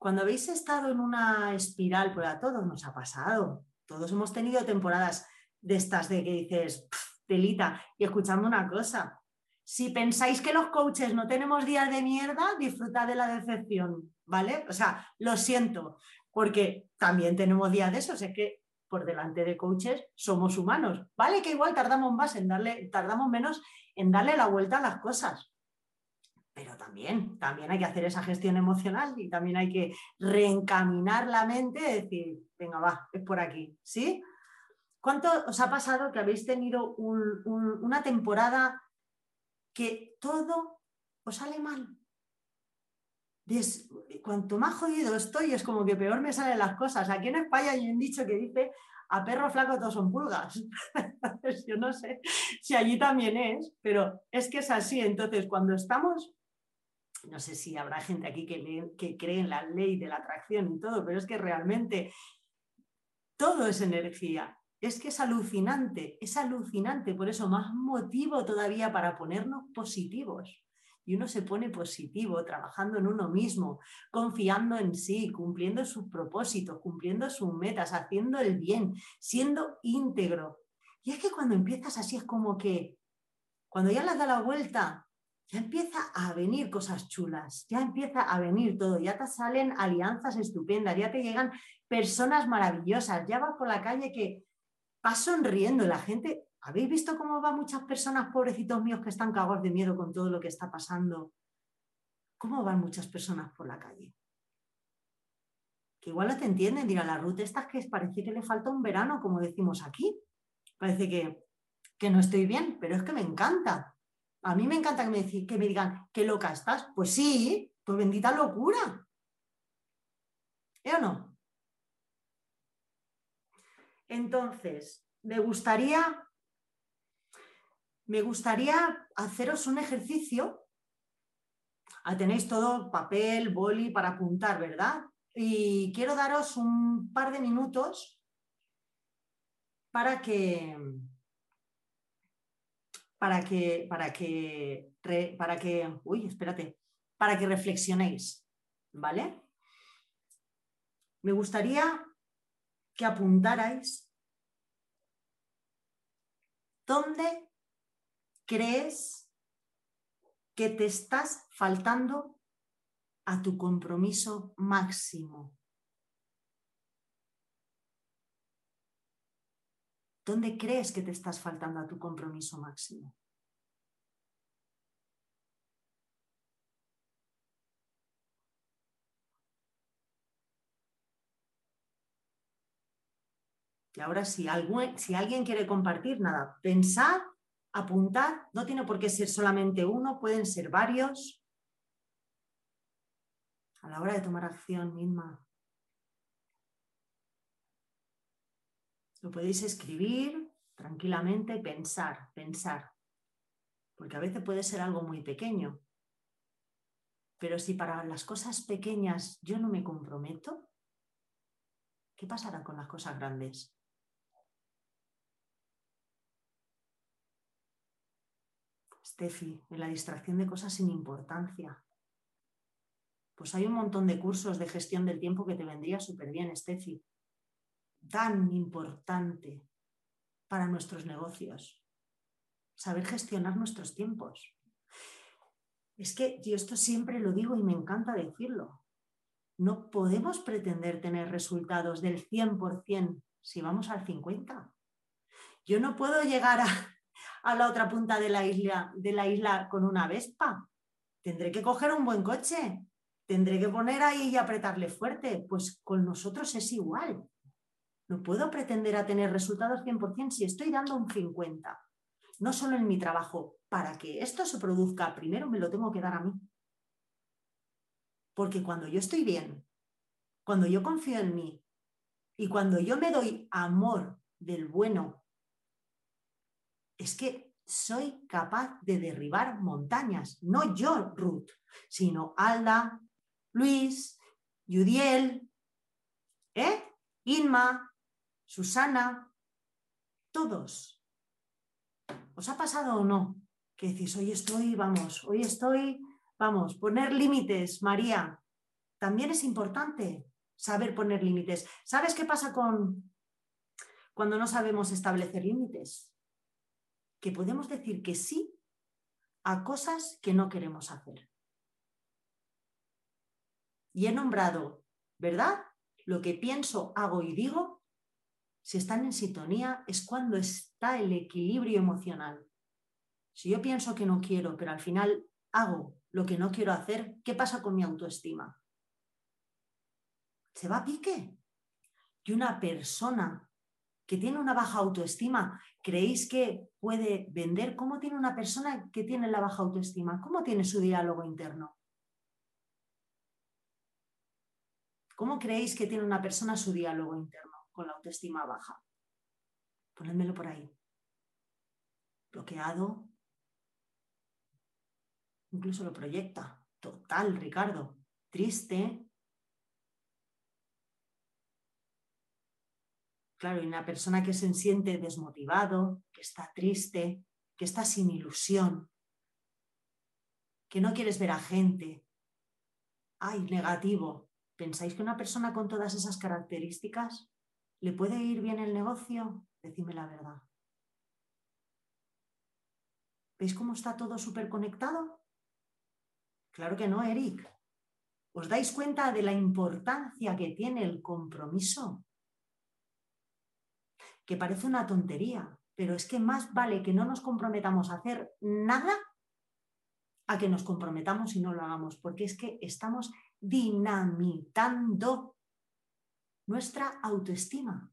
cuando habéis estado en una espiral, pues a todos nos ha pasado, todos hemos tenido temporadas de estas de que dices, telita, y escuchando una cosa, si pensáis que los coaches no tenemos días de mierda, disfrutad de la decepción, ¿vale? O sea, lo siento, porque también tenemos días de esos, es que por delante de coaches, somos humanos. Vale que igual tardamos más en darle, tardamos menos en darle la vuelta a las cosas. Pero también, también hay que hacer esa gestión emocional y también hay que reencaminar la mente y decir, venga, va, es por aquí, ¿sí? ¿Cuánto os ha pasado que habéis tenido una temporada que todo os sale mal? cuanto más jodido estoy, es como que peor me salen las cosas. Aquí en España hay un dicho que dice, a perro flaco todos son pulgas. Yo no sé si allí también es, pero es que es así. Entonces, cuando estamos, no sé si habrá gente aquí que, cree en la ley de la atracción y todo, pero es que realmente todo es energía. Es que es alucinante, es alucinante, por eso más motivo todavía para ponernos positivos y uno se pone positivo, trabajando en uno mismo, confiando en sí, cumpliendo sus propósitos, cumpliendo sus metas, haciendo el bien, siendo íntegro. Y es que cuando empiezas así es como que, cuando ya le dado la vuelta, ya empieza a venir cosas chulas, ya empieza a venir todo, ya te salen alianzas estupendas, ya te llegan personas maravillosas, ya vas por la calle que vas sonriendo, la gente ¿Habéis visto cómo van muchas personas, pobrecitos míos, que están cagados de miedo con todo lo que está pasando? ¿Cómo van muchas personas por la calle? Que igual no te entienden, dirá la ruta esta que parece que le falta un verano, como decimos aquí. Parece que, que no estoy bien, pero es que me encanta. A mí me encanta que me, me digan, qué loca estás. Pues sí, pues bendita locura. ¿Eh o no? Entonces, me gustaría me gustaría haceros un ejercicio. Ah, tenéis todo papel, boli para apuntar, ¿verdad? Y quiero daros un par de minutos para que para que para que para que uy, espérate, para que reflexionéis, ¿vale? Me gustaría que apuntarais dónde crees que te estás faltando a tu compromiso máximo? ¿Dónde crees que te estás faltando a tu compromiso máximo? Y ahora si, alguien quiere compartir, nada, pensad apuntar, no tiene por qué ser solamente uno, pueden ser varios. A la hora de tomar acción, misma. Lo podéis escribir tranquilamente, pensar, pensar. Porque a veces puede ser algo muy pequeño. Pero si para las cosas pequeñas yo no me comprometo, ¿qué pasará con las cosas grandes? Steffi, en la distracción de cosas sin importancia. Pues hay un montón de cursos de gestión del tiempo que te vendría súper bien, Steffi. Tan importante para nuestros negocios. Saber gestionar nuestros tiempos. Es que yo esto siempre lo digo y me encanta decirlo. No podemos pretender tener resultados del 100% si vamos al 50%. Yo no puedo llegar a, la otra punta de la isla, de la isla con una Vespa. Tendré que coger un buen coche. Tendré que poner ahí y apretarle fuerte. Pues con nosotros es igual. No puedo pretender a tener resultados 100% si estoy dando un 50%. No solo en mi trabajo. Para que esto se produzca, primero me lo tengo que dar a mí. Porque cuando yo estoy bien, cuando yo confío en mí y cuando yo me doy amor del bueno es que soy capaz de derribar montañas, no yo, Ruth, sino Alda, Luis, Yudiel, ¿eh? Inma, Susana, todos. ¿Os ha pasado o no? Que decís, hoy estoy, vamos, hoy estoy, vamos, poner límites, María. También es importante saber poner límites. ¿Sabes qué pasa con cuando no sabemos establecer límites? que podemos decir que sí a cosas que no queremos hacer. Y he nombrado, ¿verdad? Lo que pienso, hago y digo, si están en sintonía, es cuando está el equilibrio emocional. Si yo pienso que no quiero, pero al final hago lo que no quiero hacer, ¿qué pasa con mi autoestima? Se va a pique. Y una persona que tiene una baja autoestima, ¿creéis que puede vender? ¿Cómo tiene una persona que tiene la baja autoestima? ¿Cómo tiene su diálogo interno? ¿Cómo creéis que tiene una persona su diálogo interno con la autoestima baja? Ponedmelo por ahí. Bloqueado. Incluso lo proyecta. Total, Ricardo. Triste. Claro, y una persona que se siente desmotivado, que está triste, que está sin ilusión, que no quieres ver a gente. Ay, negativo. ¿Pensáis que una persona con todas esas características le puede ir bien el negocio? Decime la verdad. ¿Veis cómo está todo súper conectado? Claro que no, Eric. ¿Os dais cuenta de la importancia que tiene el compromiso? Que parece una tontería, pero es que más vale que no nos comprometamos a hacer nada a que nos comprometamos y no lo hagamos, porque es que estamos dinamitando nuestra autoestima.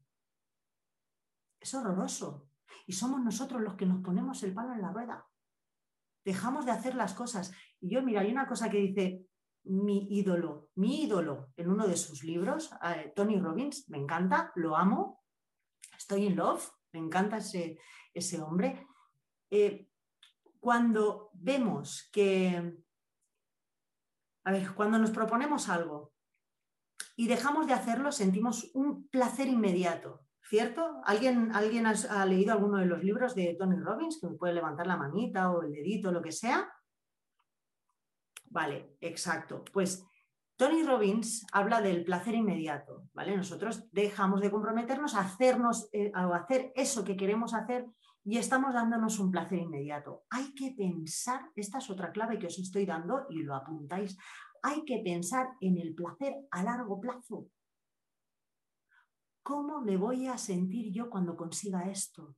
Es horroroso. Y somos nosotros los que nos ponemos el palo en la rueda. Dejamos de hacer las cosas. Y yo, mira, hay una cosa que dice mi ídolo, mi ídolo en uno de sus libros, eh, Tony Robbins, me encanta, lo amo, estoy in love, me encanta ese, ese hombre. Eh, cuando vemos que a ver, cuando nos proponemos algo y dejamos de hacerlo, sentimos un placer inmediato, ¿cierto? ¿Alguien, alguien ha, leído alguno de los libros de Tony Robbins que me puede levantar la manita o el dedito, lo que sea? Vale, exacto. Pues Tony Robbins habla del placer inmediato, ¿vale? Nosotros dejamos de comprometernos a hacernos, eh, a hacer eso que queremos hacer y estamos dándonos un placer inmediato. Hay que pensar, esta es otra clave que os estoy dando y lo apuntáis, hay que pensar en el placer a largo plazo. ¿Cómo me voy a sentir yo cuando consiga esto?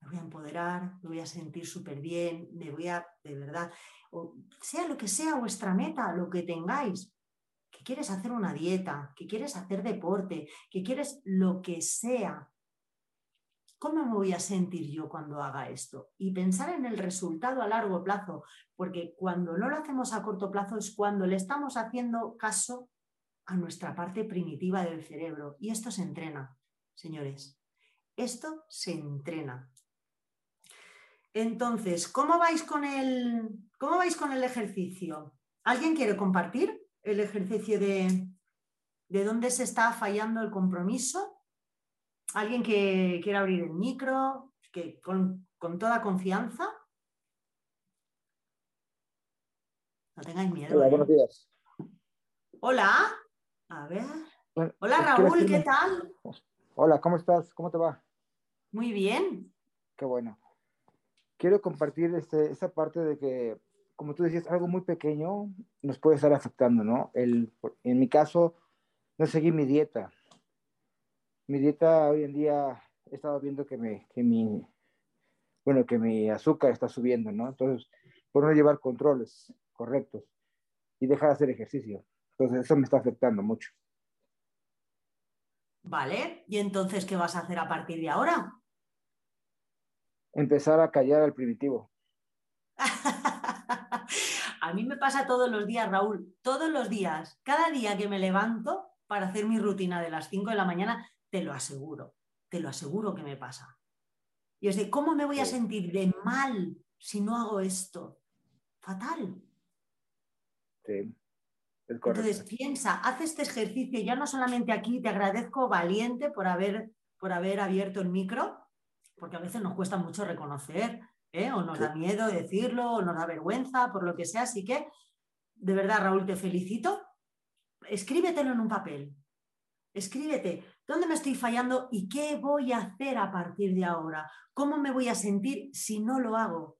Me voy a empoderar, me voy a sentir súper bien, me voy a, de verdad, o sea lo que sea vuestra meta, lo que tengáis, que quieres hacer una dieta, que quieres hacer deporte, que quieres lo que sea, ¿Cómo me voy a sentir yo cuando haga esto? Y pensar en el resultado a largo plazo, porque cuando no lo hacemos a corto plazo es cuando le estamos haciendo caso a nuestra parte primitiva del cerebro. Y esto se entrena, señores. Esto se entrena. Entonces, ¿cómo vais con el, cómo vais con el ejercicio? ¿Alguien quiere compartir el ejercicio de, de dónde se está fallando el compromiso? Alguien que quiera abrir el micro, que con, toda confianza. No tengáis miedo. Hola, ¿eh? buenos días. Hola, a ver. Hola Raúl, ¿qué tal? Hola, ¿cómo estás? ¿Cómo te va? Muy bien. Qué bueno. Quiero compartir este, esa parte de que, como tú decías, algo muy pequeño nos puede estar afectando, ¿no? El, en mi caso, no seguí mi dieta mi dieta hoy en día he estado viendo que, me, que mi, bueno, que mi azúcar está subiendo, ¿no? Entonces, por no llevar controles correctos y dejar de hacer ejercicio. Entonces, eso me está afectando mucho. Vale, ¿y entonces qué vas a hacer a partir de ahora? Empezar a callar al primitivo. a mí me pasa todos los días, Raúl, todos los días, cada día que me levanto para hacer mi rutina de las 5 de la mañana, te lo aseguro, te lo aseguro que me pasa. Y es de, ¿cómo me voy a sentir de mal si no hago esto? Fatal. Sí. Entonces piensa, haz este ejercicio, ya no solamente aquí, te agradezco valiente por haber, por haber abierto el micro, porque a veces nos cuesta mucho reconocer, ¿eh? o nos da miedo decirlo, o nos da vergüenza, por lo que sea. Así que, de verdad, Raúl, te felicito. Escríbetelo en un papel. Escríbete, ¿Dónde me estoy fallando y qué voy a hacer a partir de ahora? ¿Cómo me voy a sentir si no lo hago?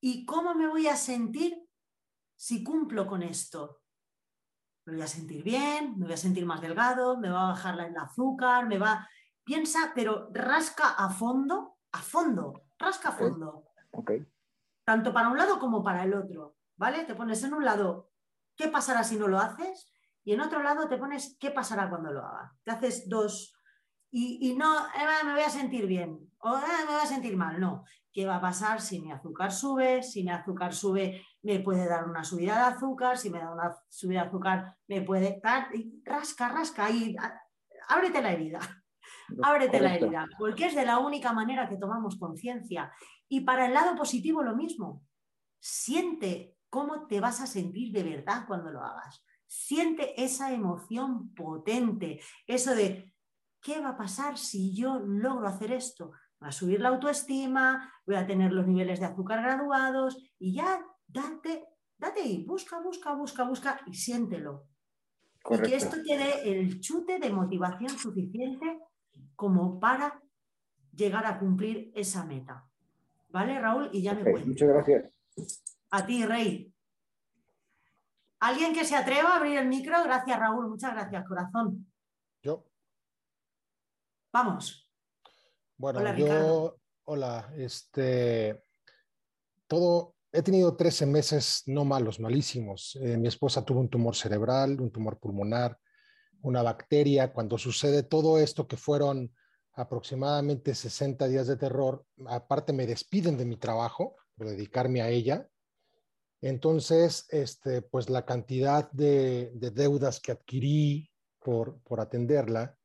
¿Y cómo me voy a sentir si cumplo con esto? Me voy a sentir bien, me voy a sentir más delgado, me va a bajar el azúcar, me va... Piensa, pero rasca a fondo, a fondo, rasca a fondo. Ok. tanto para un lado como para el otro, ¿vale? Te pones en un lado, ¿qué pasará si no lo haces? Y en otro lado te pones, ¿qué pasará cuando lo haga? Te haces dos y, no, me voy a sentir bien o me voy a sentir mal, no. ¿Qué va a pasar si mi azúcar sube? Si mi azúcar sube, me puede dar una subida de azúcar, si me da una subida de azúcar, me puede dar, rasca, rasca, y ábrete la herida. Ábrete la herida, porque es de la única manera que tomamos conciencia. Y para el lado positivo lo mismo. Siente cómo te vas a sentir de verdad cuando lo hagas. Siente esa emoción potente, eso de, ¿qué va a pasar si yo logro hacer esto? Va a subir la autoestima, voy a tener los niveles de azúcar graduados y ya date, date y busca, busca, busca, busca y siéntelo. Y que esto te dé el chute de motivación suficiente como para llegar a cumplir esa meta. ¿Vale, Raúl? Y ya me voy. Muchas gracias. A ti, Rey. ¿Alguien que se atreva a abrir el micro? Gracias, Raúl. Muchas gracias, corazón. Yo. Vamos. Bueno, hola, yo, hola, este, todo, he tenido 13 meses no malos, malísimos. Eh, mi esposa tuvo un tumor cerebral, un tumor pulmonar, una bacteria, cuando sucede todo esto que fueron aproximadamente 60 días de terror, aparte me despiden de mi trabajo por dedicarme a ella. Entonces, este, pues la cantidad de, deudas que adquirí por, por atenderla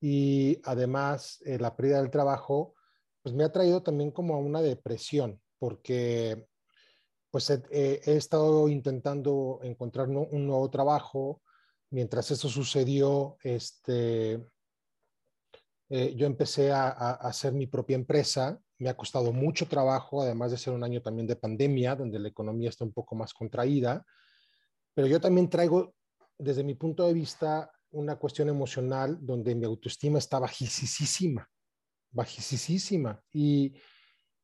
y además eh, la pérdida del trabajo, pues me ha traído también como a una depresión, porque pues he, estado intentando encontrar un nuevo trabajo, mientras eso sucedió, este, eh, yo empecé a, hacer mi propia empresa. Me ha costado mucho trabajo, además de ser un año también de pandemia, donde la economía está un poco más contraída. Pero yo también traigo, desde mi punto de vista, una cuestión emocional donde mi autoestima está bajísima, bajísima. Y,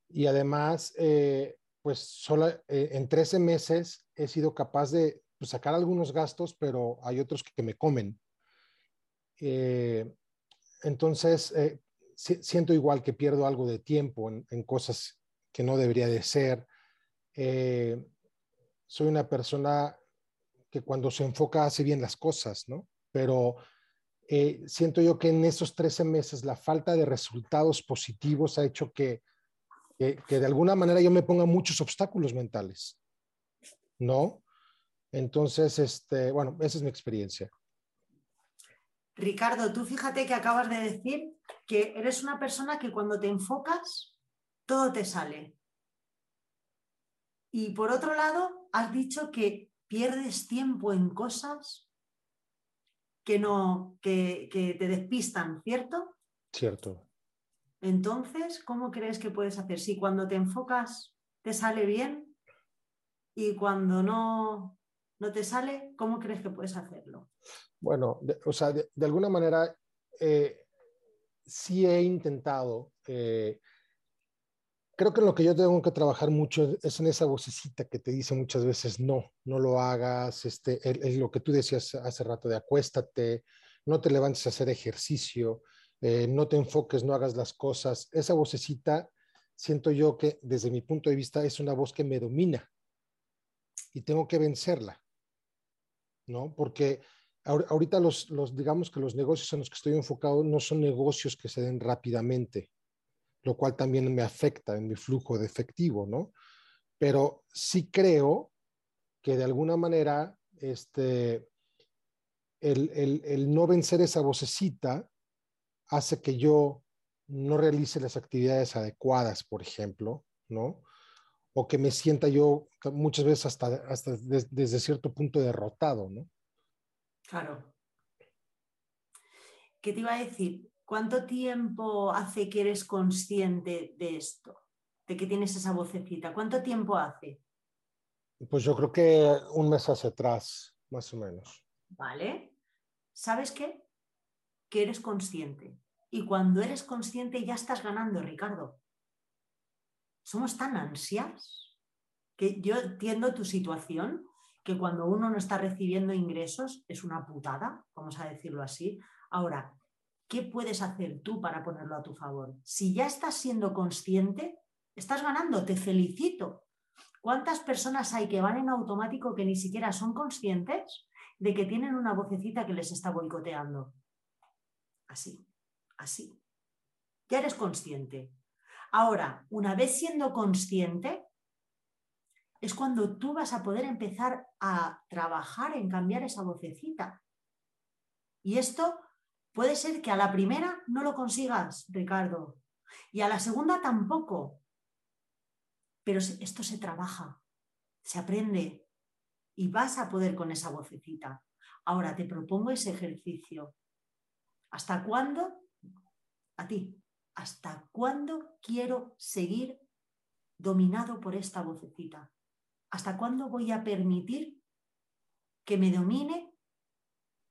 y además, eh, pues solo eh, en 13 meses he sido capaz de pues, sacar algunos gastos, pero hay otros que, me comen. Eh, entonces, eh, siento igual que pierdo algo de tiempo en, cosas que no debería de ser. Eh, soy una persona que cuando se enfoca hace bien las cosas, ¿no? Pero siento yo que en esos 13 meses la falta de resultados positivos ha hecho que, que, que de alguna manera yo me ponga muchos obstáculos mentales, ¿no? Entonces, este, bueno, esa es mi experiencia. Ricardo, tú fíjate que acabas de decir que eres una persona que cuando te enfocas, todo te sale. Y por otro lado, has dicho que pierdes tiempo en cosas que no, que, que te despistan, ¿cierto? Cierto. Entonces, ¿cómo crees que puedes hacer? Si cuando te enfocas te sale bien y cuando no no te sale, ¿cómo crees que puedes hacerlo? Bueno, o sea, de, alguna manera eh, sí he intentado. Eh, creo que lo que yo tengo que trabajar mucho es en esa vocecita que te dice muchas veces no, no lo hagas, este, es lo que tú decías hace rato de acuéstate, no te levantes a hacer ejercicio, eh, no te enfoques, no hagas las cosas. Esa vocecita siento yo que desde mi punto de vista es una voz que me domina y tengo que vencerla. ¿No? Porque ahorita los, los, digamos que los negocios en los que estoy enfocado no son negocios que se den rápidamente, lo cual también me afecta en mi flujo de efectivo, ¿no? Pero sí creo que de alguna manera este, el, el, el no vencer esa vocecita hace que yo no realice las actividades adecuadas, por ejemplo, ¿no? O que me sienta yo muchas veces hasta, hasta desde cierto punto derrotado, ¿no? Claro. ¿Qué te iba a decir? ¿Cuánto tiempo hace que eres consciente de esto? De que tienes esa vocecita. ¿Cuánto tiempo hace? Pues yo creo que un mes hacia atrás, más o menos. Vale. ¿Sabes qué? Que eres consciente. Y cuando eres consciente ya estás ganando, Ricardo somos tan ansias que yo entiendo tu situación, que cuando uno no está recibiendo ingresos es una putada, vamos a decirlo así. Ahora, ¿qué puedes hacer tú para ponerlo a tu favor? Si ya estás siendo consciente, Estás ganando, te felicito. ¿Cuántas personas hay que van en automático que ni siquiera son conscientes de que tienen una vocecita que les está boicoteando? Así, así. Ya eres consciente. Ahora, una vez siendo consciente, es cuando tú vas a poder empezar a trabajar en cambiar esa vocecita. Y esto puede ser que a la primera no lo consigas, Ricardo, y a la segunda tampoco. Pero esto se trabaja, se aprende y vas a poder con esa vocecita. Ahora te propongo ese ejercicio. ¿Hasta cuándo? A ti. ¿Hasta cuándo quiero seguir dominado por esta vocecita? ¿Hasta cuándo voy a permitir que me domine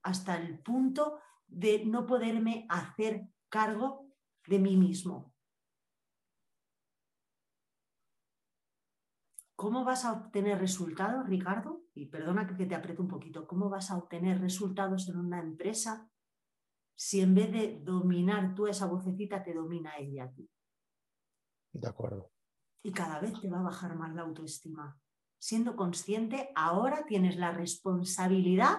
hasta el punto de no poderme hacer cargo de mí mismo? ¿Cómo vas a obtener resultados, Ricardo? Y perdona que te apriete un poquito. ¿Cómo vas a obtener resultados en una empresa si en vez de dominar tú esa vocecita, te domina ella a ti? De acuerdo. Y cada vez te va a bajar más la autoestima siendo consciente, ahora tienes la responsabilidad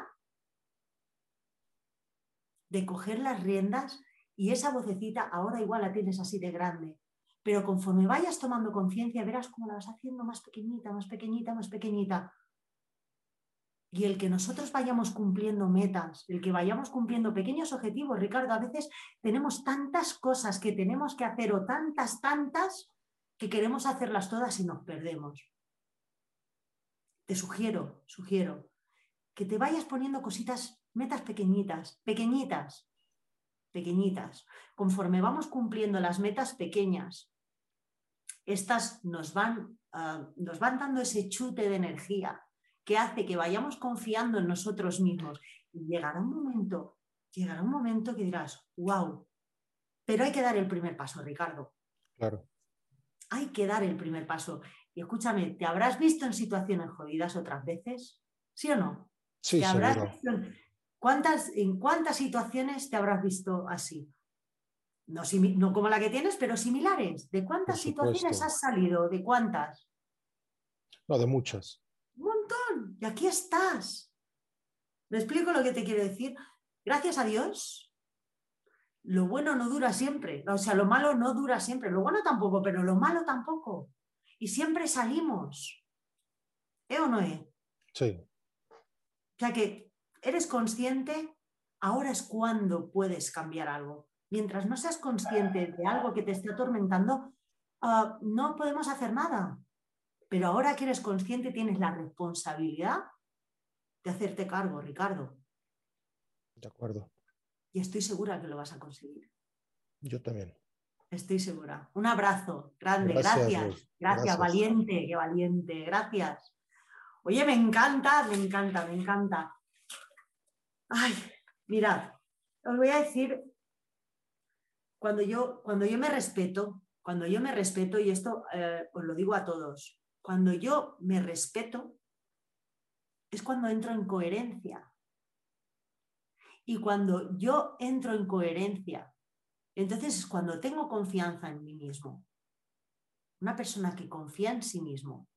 de coger las riendas y esa vocecita ahora igual la tienes así de grande. Pero conforme vayas tomando conciencia, verás cómo la vas haciendo más pequeñita, más pequeñita, más pequeñita. Y el que nosotros vayamos cumpliendo metas, el que vayamos cumpliendo pequeños objetivos, Ricardo, a veces tenemos tantas cosas que tenemos que hacer o tantas, tantas, que queremos hacerlas todas y nos perdemos te sugiero, sugiero, que te vayas poniendo cositas, metas pequeñitas, pequeñitas, pequeñitas. Conforme vamos cumpliendo las metas pequeñas, estas nos van, ah, nos van dando ese chute de energía que hace que vayamos confiando en nosotros mismos. Y llegará un momento, llegará un momento que dirás, wow, pero hay que dar el primer paso, Ricardo. Claro. Hay que dar el primer paso. Y escúchame, ¿te habrás visto en situaciones jodidas otras veces? ¿Sí o no? Sí, en, ¿cuántas, ¿En cuántas situaciones te habrás visto así? No, no, como la que tienes, pero similares. ¿De cuántas situaciones has salido? ¿De cuántas? No, de muchas. Un montón. Y aquí estás. ¿Me explico lo que te quiero decir? Gracias a Dios, lo bueno no dura siempre. O sea, lo malo no dura siempre. Lo bueno tampoco, pero lo malo tampoco y siempre salimos. ¿Eh o no es? Sí. O sea que eres consciente, ahora es cuando puedes cambiar algo. Mientras no seas consciente de algo que te esté atormentando, ah, no podemos hacer nada. Pero ahora que eres consciente, tienes la responsabilidad de hacerte cargo, Ricardo. De acuerdo. Y estoy segura que lo vas a conseguir. Yo también. Estoy segura. Un abrazo grande, gracias. Gracias, valiente, qué valiente, gracias. Oye, me encanta, me encanta, me encanta. Ay, mirad, os voy a decir, cuando yo, cuando yo me respeto, cuando yo me respeto, y esto eh, os lo digo a todos, cuando yo me respeto, es cuando entro en coherencia. Y cuando yo entro en coherencia entonces es cuando tengo confianza en mí mismo. Una persona que confía en sí mismo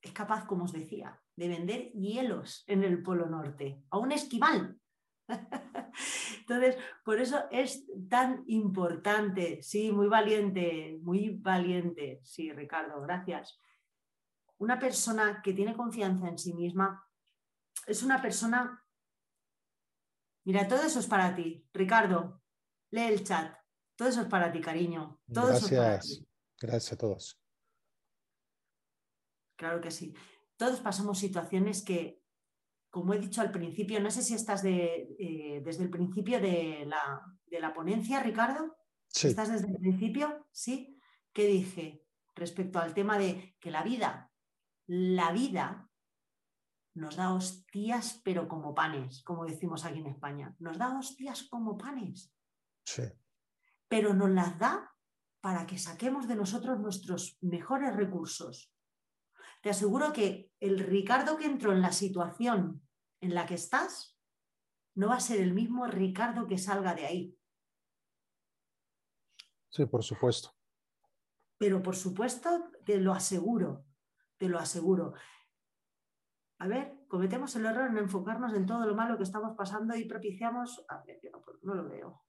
es capaz, como os decía, de vender hielos en el Polo Norte, a un esquimal. Entonces, por eso es tan importante, sí, muy valiente, muy valiente, sí, Ricardo, gracias. Una persona que tiene confianza en sí misma es una persona... Mira, todo eso es para ti, Ricardo lee el chat. Todo eso es para ti, cariño. Gracias. Gracias a todos. Claro que sí. Todos pasamos situaciones que, como he dicho al principio, no sé si estás de, eh, desde el principio de la, ponencia, Ricardo. Sí. ¿Estás desde el principio? Sí. ¿Qué dije respecto al tema de que la vida, la vida nos da hostias, pero como panes, como decimos aquí en España. Nos da hostias como panes. Pero nos las da para que saquemos de nosotros nuestros mejores recursos. Te aseguro que el Ricardo que entró en la situación en la que estás no va a ser el mismo Ricardo que salga de ahí. Sí, por supuesto. Pero por supuesto, te lo aseguro, te lo aseguro. A ver, cometemos el error en enfocarnos en todo lo malo que estamos pasando y propiciamos... A ver, no, no lo veo.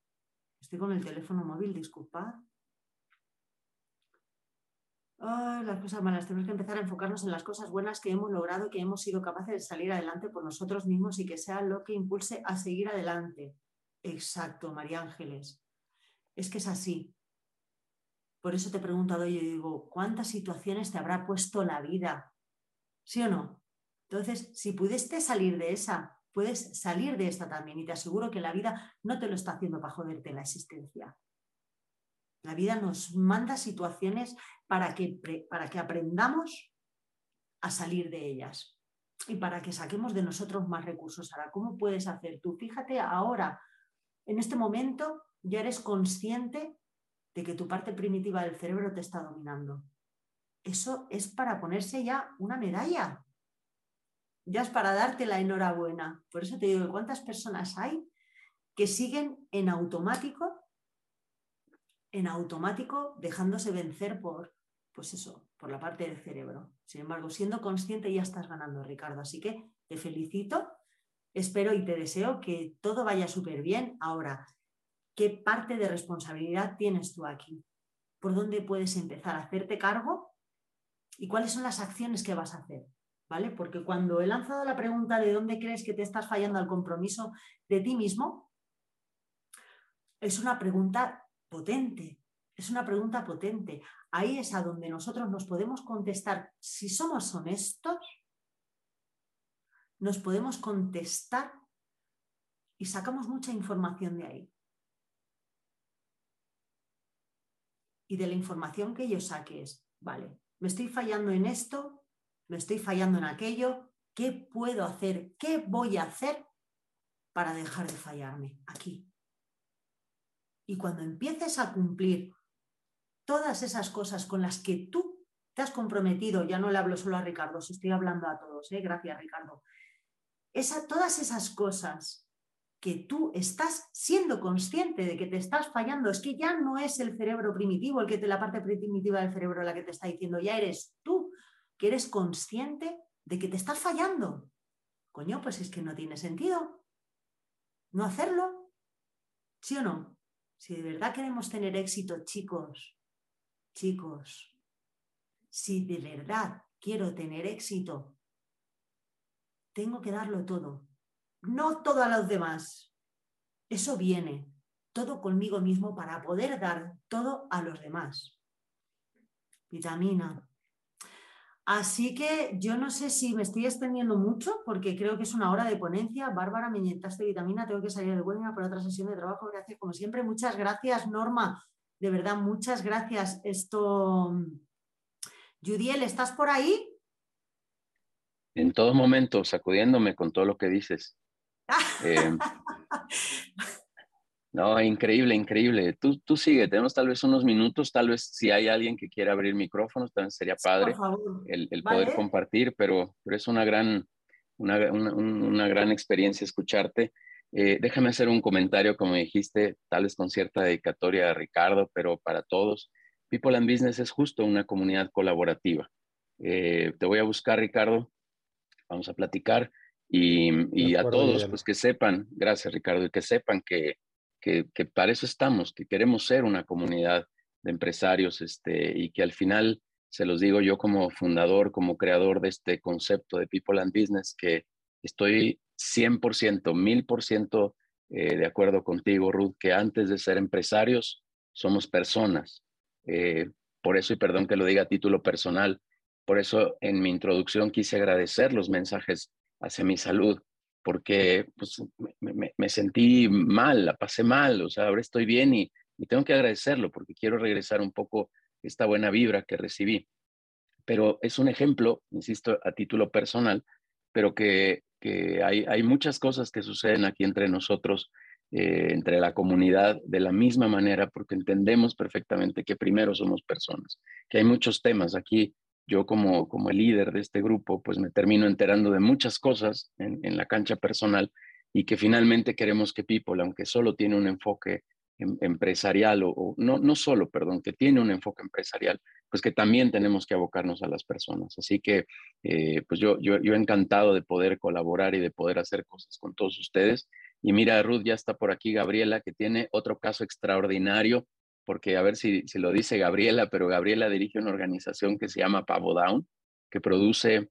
Estoy con el teléfono móvil, disculpad las cosas malas. Tenemos que empezar a enfocarnos en las cosas buenas que hemos logrado, que hemos sido capaces de salir adelante por nosotros mismos y que sea lo que impulse a seguir adelante. Exacto, María Ángeles. Es que es así. Por eso te he preguntado yo digo, ¿cuántas situaciones te habrá puesto la vida? ¿Sí o no? Entonces, si pudiste salir de esa, puedes salir de esta también y te aseguro que la vida no te lo está haciendo para joderte la existencia. La vida nos manda situaciones para que, para que aprendamos a salir de ellas y para que saquemos de nosotros más recursos. Ahora, ¿cómo puedes hacer tú? Fíjate ahora, en este momento ya eres consciente de que tu parte primitiva del cerebro te está dominando. Eso es para ponerse ya una medalla. Ya es para darte la enhorabuena. Por eso te digo, ¿cuántas personas hay que siguen en automático en automático dejándose vencer por, pues eso, por la parte del cerebro. Sin embargo, siendo consciente ya estás ganando, Ricardo. Así que te felicito, espero y te deseo que todo vaya súper bien. Ahora, ¿qué parte de responsabilidad tienes tú aquí? ¿Por dónde puedes empezar a hacerte cargo? ¿Y cuáles son las acciones que vas a hacer? ¿Vale? Porque cuando he lanzado la pregunta de dónde crees que te estás fallando al compromiso de ti mismo, es una pregunta potente. Es una pregunta potente. Ahí es a donde nosotros nos podemos contestar, si somos honestos, nos podemos contestar y sacamos mucha información de ahí. Y de la información que yo saque es, vale, me estoy fallando en esto, me estoy fallando en aquello, ¿qué puedo hacer? ¿Qué voy a hacer para dejar de fallarme aquí? Y cuando empieces a cumplir todas esas cosas con las que tú te has comprometido, ya no le hablo solo a Ricardo, os estoy hablando a todos, ¿eh? gracias Ricardo, todas esas cosas que tú estás siendo consciente de que te estás fallando, es que ya no es el cerebro primitivo, el que te, la parte primitiva del cerebro la que te está diciendo, ya eres tú que eres consciente de que te estás fallando. Coño, pues es que no tiene sentido no hacerlo. ¿Sí o no? Si de verdad queremos tener éxito, chicos, chicos, si de verdad quiero tener éxito, tengo que darlo todo. No todo a los demás. Eso viene, todo conmigo mismo para poder dar todo a los demás. Vitamina, Así que yo no sé si me estoy extendiendo mucho, porque creo que es una hora de ponencia. Bárbara, me inyectaste vitamina, tengo que salir de webinar para otra sesión de trabajo. Gracias, como siempre. Muchas gracias, Norma. De verdad, muchas gracias. Esto. Judiel, ¿estás por ahí? En todo momento, sacudiéndome con todo lo que dices. Eh, no, increíble, increíble. Tú, tú sigue, tenemos tal vez unos minutos, tal vez si hay alguien que quiera abrir micrófonos, también sería padre el, el poder compartir, pero, pero es una gran, una, una, una gran experiencia escucharte. Eh, déjame hacer un comentario, como dijiste, tal vez con cierta dedicatoria a Ricardo, pero para todos, People and Business es justo una comunidad colaborativa. Eh, te voy a buscar, Ricardo, vamos a platicar y, y a todos, pues que sepan, gracias Ricardo, y que sepan que que, para eso estamos, que queremos ser una comunidad de empresarios este, y que al final, se los digo yo como fundador, como creador de este concepto de People and Business, que estoy 100%, 1000% eh, de acuerdo contigo, Ruth, que antes de ser empresarios somos personas. Eh, por eso, y perdón que lo diga a título personal, por eso en mi introducción quise agradecer los mensajes hacia mi salud, porque pues, me, sentí mal, la pasé mal, o sea, ahora estoy bien y, tengo que agradecerlo porque quiero regresar un poco esta buena vibra que recibí. Pero es un ejemplo, insisto, a título personal, pero que, hay, muchas cosas que suceden aquí entre nosotros, eh, entre la comunidad, de la misma manera, porque entendemos perfectamente que primero somos personas, que hay muchos temas aquí yo como, como el líder de este grupo, pues me termino enterando de muchas cosas en, la cancha personal y que finalmente queremos que People, aunque solo tiene un enfoque em, empresarial o, no, no solo, perdón, que tiene un enfoque empresarial, pues que también tenemos que abocarnos a las personas. Así que, eh, pues yo, yo, yo encantado de poder colaborar y de poder hacer cosas con todos ustedes. Y mira, Ruth, ya está por aquí Gabriela, que tiene otro caso extraordinario, porque a ver si, si lo dice Gabriela, pero Gabriela dirige una organización que se llama Pavo Down, que produce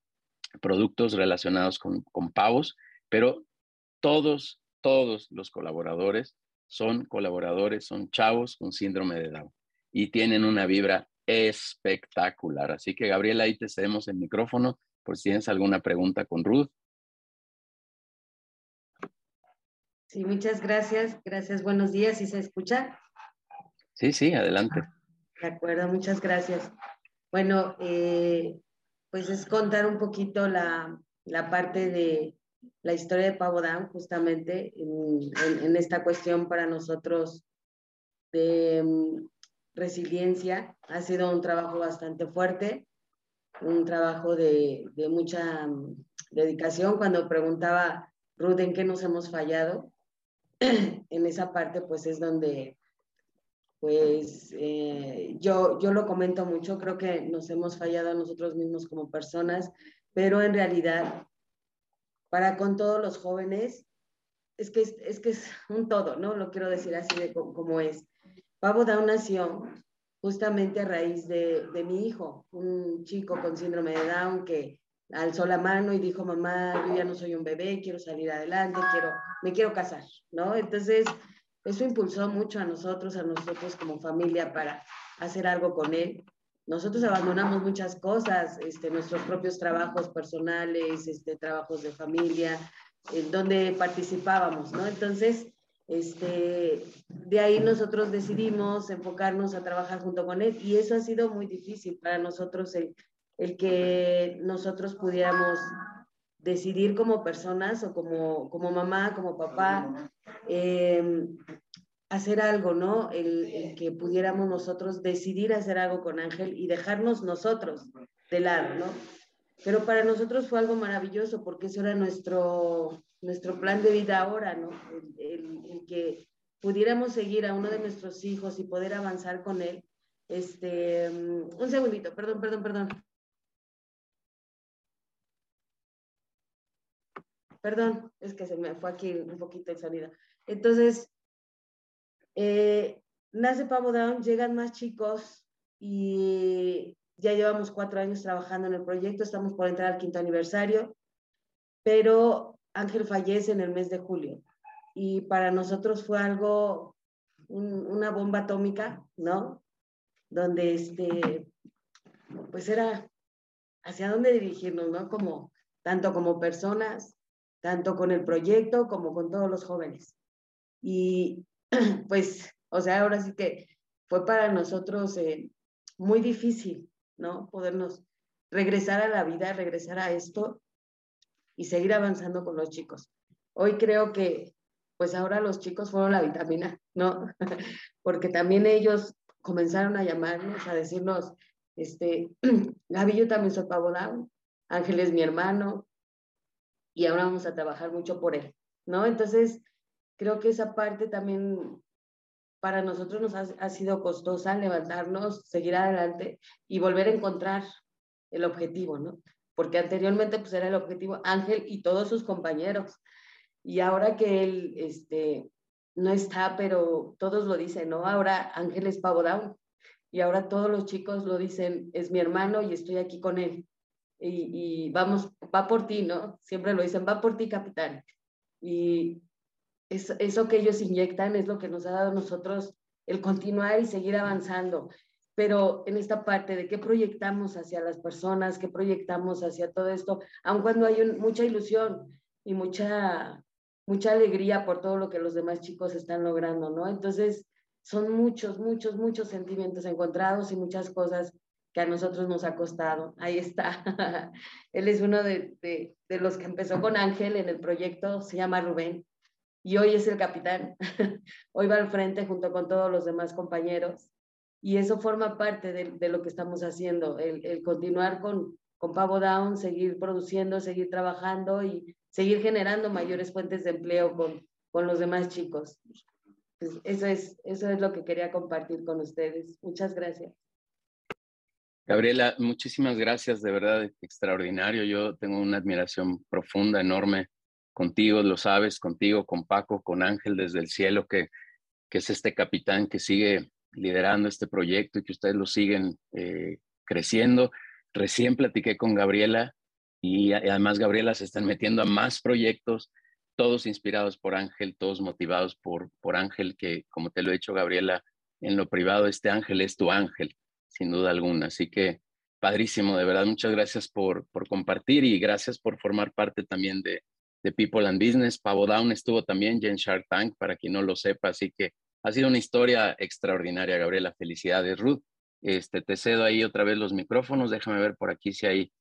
productos relacionados con, con pavos, pero todos, todos los colaboradores son colaboradores, son chavos con síndrome de Down y tienen una vibra espectacular. Así que Gabriela, ahí te cedemos el micrófono por si tienes alguna pregunta con Ruth. Sí, muchas gracias. Gracias, buenos días. ¿Sí se escucha? Sí, sí, adelante. De acuerdo, muchas gracias. Bueno, eh, pues es contar un poquito la, la parte de, la historia de Pavo justamente en, esta cuestión para nosotros de mm, resiliencia. Ha sido un trabajo bastante fuerte, un trabajo de, mucha mm, dedicación. Cuando preguntaba Ruth en qué nos hemos fallado, en esa parte pues es donde pues eh, yo, yo lo comento mucho, creo que nos hemos fallado a nosotros mismos como personas, pero en realidad para con todos los jóvenes, es que es, que es un todo, ¿no? Lo quiero decir así de como es. Pavo Down nació justamente a raíz de, de, mi hijo, un chico con síndrome de Down que alzó la mano y dijo, mamá, yo ya no soy un bebé, quiero salir adelante, quiero, me quiero casar, ¿no? Entonces, eso impulsó mucho a nosotros, a nosotros como familia para hacer algo con él nosotros abandonamos muchas cosas, este, nuestros propios trabajos personales, este, trabajos de familia, en donde participábamos, ¿no? Entonces, este, de ahí nosotros decidimos enfocarnos a trabajar junto con él y eso ha sido muy difícil para nosotros el, el que nosotros pudiéramos decidir como personas o como, como mamá, como papá, eh, hacer algo, ¿no? El, que pudiéramos nosotros decidir hacer algo con Ángel y dejarnos nosotros de lado, ¿no? Pero para nosotros fue algo maravilloso porque eso era nuestro, nuestro plan de vida ahora, ¿no? El, que pudiéramos seguir a uno de nuestros hijos y poder avanzar con él. Este, un segundito, perdón, perdón, perdón. Perdón, es que se me fue aquí un poquito el sonido. Entonces, eh, nace Pavo Down, llegan más chicos y ya llevamos cuatro años trabajando en el proyecto, estamos por entrar al quinto aniversario, pero Ángel fallece en el mes de julio y para nosotros fue algo, una bomba atómica, ¿no? Donde este, pues era hacia dónde dirigirnos, ¿no? Como, tanto como personas, tanto con el proyecto como con todos los jóvenes. Y pues, o sea, ahora sí que fue para nosotros eh, muy difícil, ¿no? Podernos regresar a la vida, regresar a esto y seguir avanzando con los chicos. Hoy creo que, pues ahora los chicos fueron la vitamina, ¿no? Porque también ellos comenzaron a llamarnos, a decirnos, este, Gaby, yo también soy Pavo Ángel es mi hermano, y ahora vamos a trabajar mucho por él, ¿no? Entonces, creo que esa parte también para nosotros nos ha, sido costosa levantarnos, seguir adelante y volver a encontrar el objetivo, ¿no? Porque anteriormente pues era el objetivo Ángel y todos sus compañeros. Y ahora que él este, no está, pero todos lo dicen, ¿no? Ahora Ángel es Pavo Down. Y ahora todos los chicos lo dicen, es mi hermano y estoy aquí con él. Y, vamos, va por ti, ¿no? Siempre lo dicen, va por ti, capitán. Y eso que ellos inyectan es lo que nos ha dado a nosotros el continuar y seguir avanzando. Pero en esta parte de qué proyectamos hacia las personas, qué proyectamos hacia todo esto, aun cuando hay mucha ilusión y mucha, mucha alegría por todo lo que los demás chicos están logrando, ¿no? Entonces, son muchos, muchos, muchos sentimientos encontrados y muchas cosas que a nosotros nos ha costado. Ahí está. Él es uno de, de los que empezó con Ángel en el proyecto, se llama Rubén y hoy es el capitán. hoy va al frente junto con todos los demás compañeros y eso forma parte de, lo que estamos haciendo, el, continuar con, con Pavo Down, seguir produciendo, seguir trabajando y seguir generando mayores fuentes de empleo con, con los demás chicos. pues eso es, eso es lo que quería compartir con ustedes. Muchas gracias. Gabriela, muchísimas gracias, de verdad, extraordinario. Yo tengo una admiración profunda, enorme contigo, lo sabes, contigo, con Paco, con Ángel desde el cielo, que, que es este capitán que sigue liderando este proyecto y que ustedes lo siguen eh, creciendo. Recién platiqué con Gabriela y además Gabriela se están metiendo a más proyectos, todos inspirados por Ángel, todos motivados por, por Ángel, que como te lo he dicho Gabriela, en lo privado, este Ángel es tu ángel sin duda alguna. Así que padrísimo, de verdad, muchas gracias por, por compartir y gracias por formar parte también de, de People and Business. Pavo Down estuvo también Jen Shark Tank, para quien no lo sepa, así que ha sido una historia extraordinaria, Gabriela. Felicidades, Ruth. Este, te cedo ahí otra vez los micrófonos. Déjame ver por aquí si hay,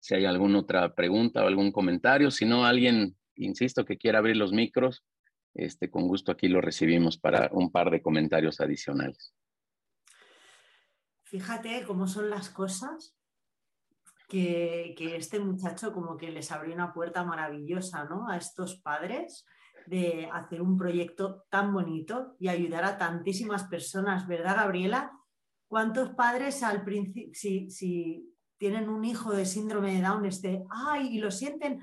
si hay alguna otra pregunta o algún comentario. Si no, alguien, insisto, que quiera abrir los micros, este, con gusto aquí lo recibimos para un par de comentarios adicionales. Fíjate cómo son las cosas que, este muchacho como que les abrió una puerta maravillosa ¿no? a estos padres de hacer un proyecto tan bonito y ayudar a tantísimas personas, ¿verdad, Gabriela? ¿Cuántos padres al principio, si, si, tienen un hijo de síndrome de Down, este, ay, y lo sienten,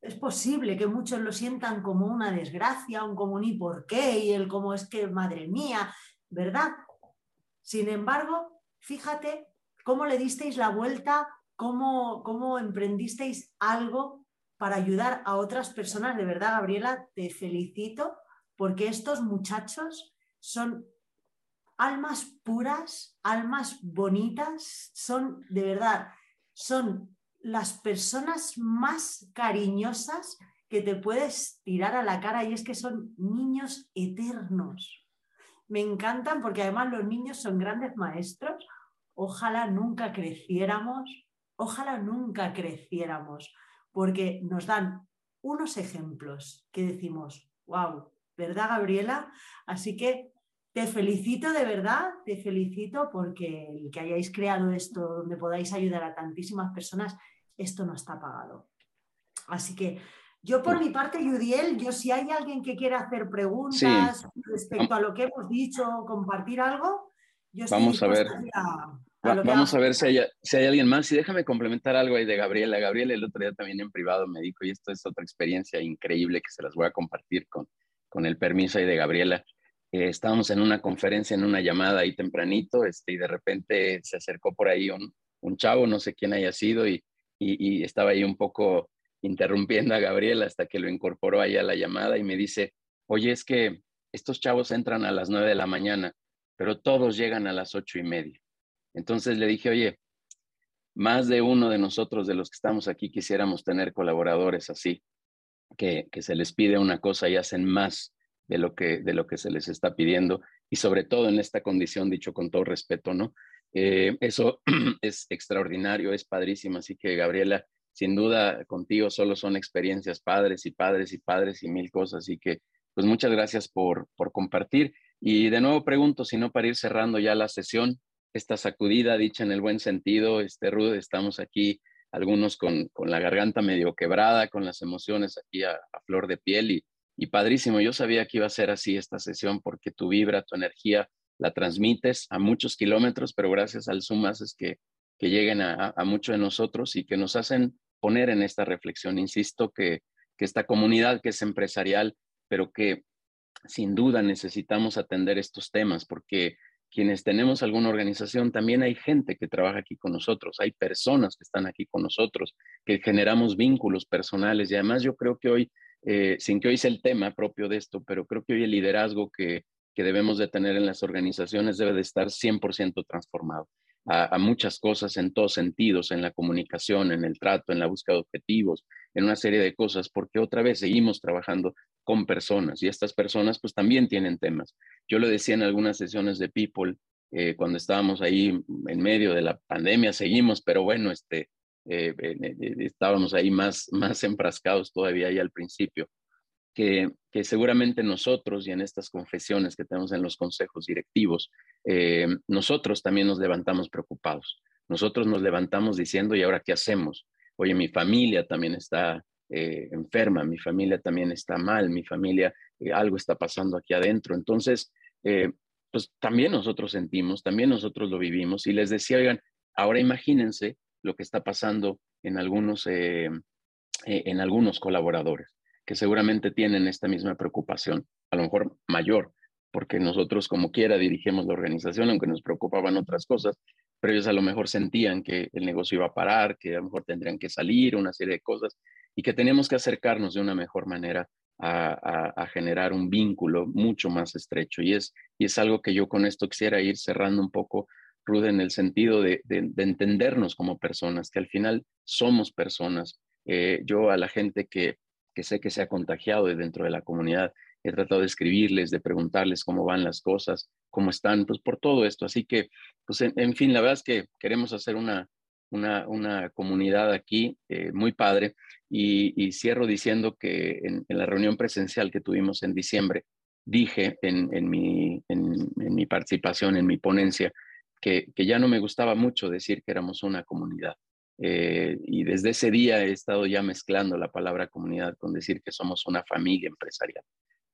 es posible que muchos lo sientan como una desgracia, un como un y por qué, y el como es que, madre mía, ¿verdad? Sin embargo, fíjate cómo le disteis la vuelta, cómo, cómo emprendisteis algo para ayudar a otras personas. De verdad, Gabriela, te felicito porque estos muchachos son almas puras, almas bonitas, son de verdad, son las personas más cariñosas que te puedes tirar a la cara y es que son niños eternos me encantan porque además los niños son grandes maestros. Ojalá nunca creciéramos, ojalá nunca creciéramos, porque nos dan unos ejemplos que decimos, wow, ¿verdad, Gabriela? Así que te felicito de verdad, te felicito porque el que hayáis creado esto donde podáis ayudar a tantísimas personas, esto no está pagado. Así que yo por mi parte, Yudiel, yo si hay alguien que quiera hacer preguntas respecto a lo que hemos dicho, compartir algo, yo Vamos a ver. vamos a ver si hay, si hay alguien más. Y déjame complementar algo ahí de Gabriela. Gabriela el otro día también en privado me dijo, y esto es otra experiencia increíble que se las voy a compartir con, con el permiso ahí de Gabriela. Eh, estábamos en una conferencia, en una llamada ahí tempranito, este, y de repente se acercó por ahí un, un chavo, no sé quién haya sido, y, y, y estaba ahí un poco interrumpiendo a Gabriel hasta que lo incorporó ahí a la llamada y me dice, oye, es que estos chavos entran a las nueve de la mañana, pero todos llegan a las ocho y media. Entonces le dije, oye, más de uno de nosotros, de los que estamos aquí, quisiéramos tener colaboradores así, que, que se les pide una cosa y hacen más de lo, que, de lo que se les está pidiendo, y sobre todo en esta condición, dicho con todo respeto, ¿no? Eh, eso es extraordinario, es padrísimo, así que Gabriela, sin duda contigo solo son experiencias padres y padres y padres y mil cosas. Así que, pues muchas gracias por, por compartir. Y de nuevo pregunto, si no para ir cerrando ya la sesión, esta sacudida dicha en el buen sentido, este Rude, estamos aquí algunos con, con la garganta medio quebrada, con las emociones aquí a, flor de piel y, y padrísimo. Yo sabía que iba a ser así esta sesión porque tu vibra, tu energía la transmites a muchos kilómetros, pero gracias al Zoom haces que, que lleguen a, a muchos de nosotros y que nos hacen poner en esta reflexión. Insisto que, que esta comunidad que es empresarial, pero que sin duda necesitamos atender estos temas porque quienes tenemos alguna organización, también hay gente que trabaja aquí con nosotros, hay personas que están aquí con nosotros, que generamos vínculos personales y además yo creo que hoy, eh, sin que hoy sea el tema propio de esto, pero creo que hoy el liderazgo que, que debemos de tener en las organizaciones debe de estar 100% transformado a, muchas cosas en todos sentidos, en la comunicación, en el trato, en la búsqueda de objetivos, en una serie de cosas, porque otra vez seguimos trabajando con personas y estas personas pues también tienen temas. Yo lo decía en algunas sesiones de People, eh, cuando estábamos ahí en medio de la pandemia, seguimos, pero bueno, este, eh, eh, estábamos ahí más, más enfrascados todavía ahí al principio que, seguramente nosotros y en estas confesiones que tenemos en los consejos directivos, eh, nosotros también nos levantamos preocupados. Nosotros nos levantamos diciendo, ¿y ahora qué hacemos? Oye, mi familia también está eh, enferma, mi familia también está mal, mi familia eh, algo está pasando aquí adentro. Entonces, pues también nosotros sentimos, también nosotros lo vivimos y les decía, oigan, ahora imagínense lo que está pasando en algunos, en algunos colaboradores que seguramente tienen esta misma preocupación, a lo mejor mayor, porque nosotros como quiera dirigimos la organización, aunque nos preocupaban otras cosas, pero ellos a lo mejor sentían que el negocio iba a parar, que a lo mejor tendrían que salir, una serie de cosas, y que teníamos que acercarnos de una mejor manera a, generar un vínculo mucho más estrecho. Y es, y es algo que yo con esto quisiera ir cerrando un poco, Rude, en el sentido de, entendernos como personas, que al final somos personas. Eh, yo a la gente que, que sé que se ha contagiado de dentro de la comunidad, he tratado de escribirles, de preguntarles cómo van las cosas, cómo están, pues por todo esto. Así que, pues en, fin, la verdad es que queremos hacer una, una, una comunidad aquí eh, muy padre y, cierro diciendo que en, la reunión presencial que tuvimos en diciembre, dije en, en, mi, mi participación, en mi ponencia, que, que, ya no me gustaba mucho decir que éramos una comunidad. Eh, y desde ese día he estado ya mezclando la palabra comunidad con decir que somos una familia empresarial.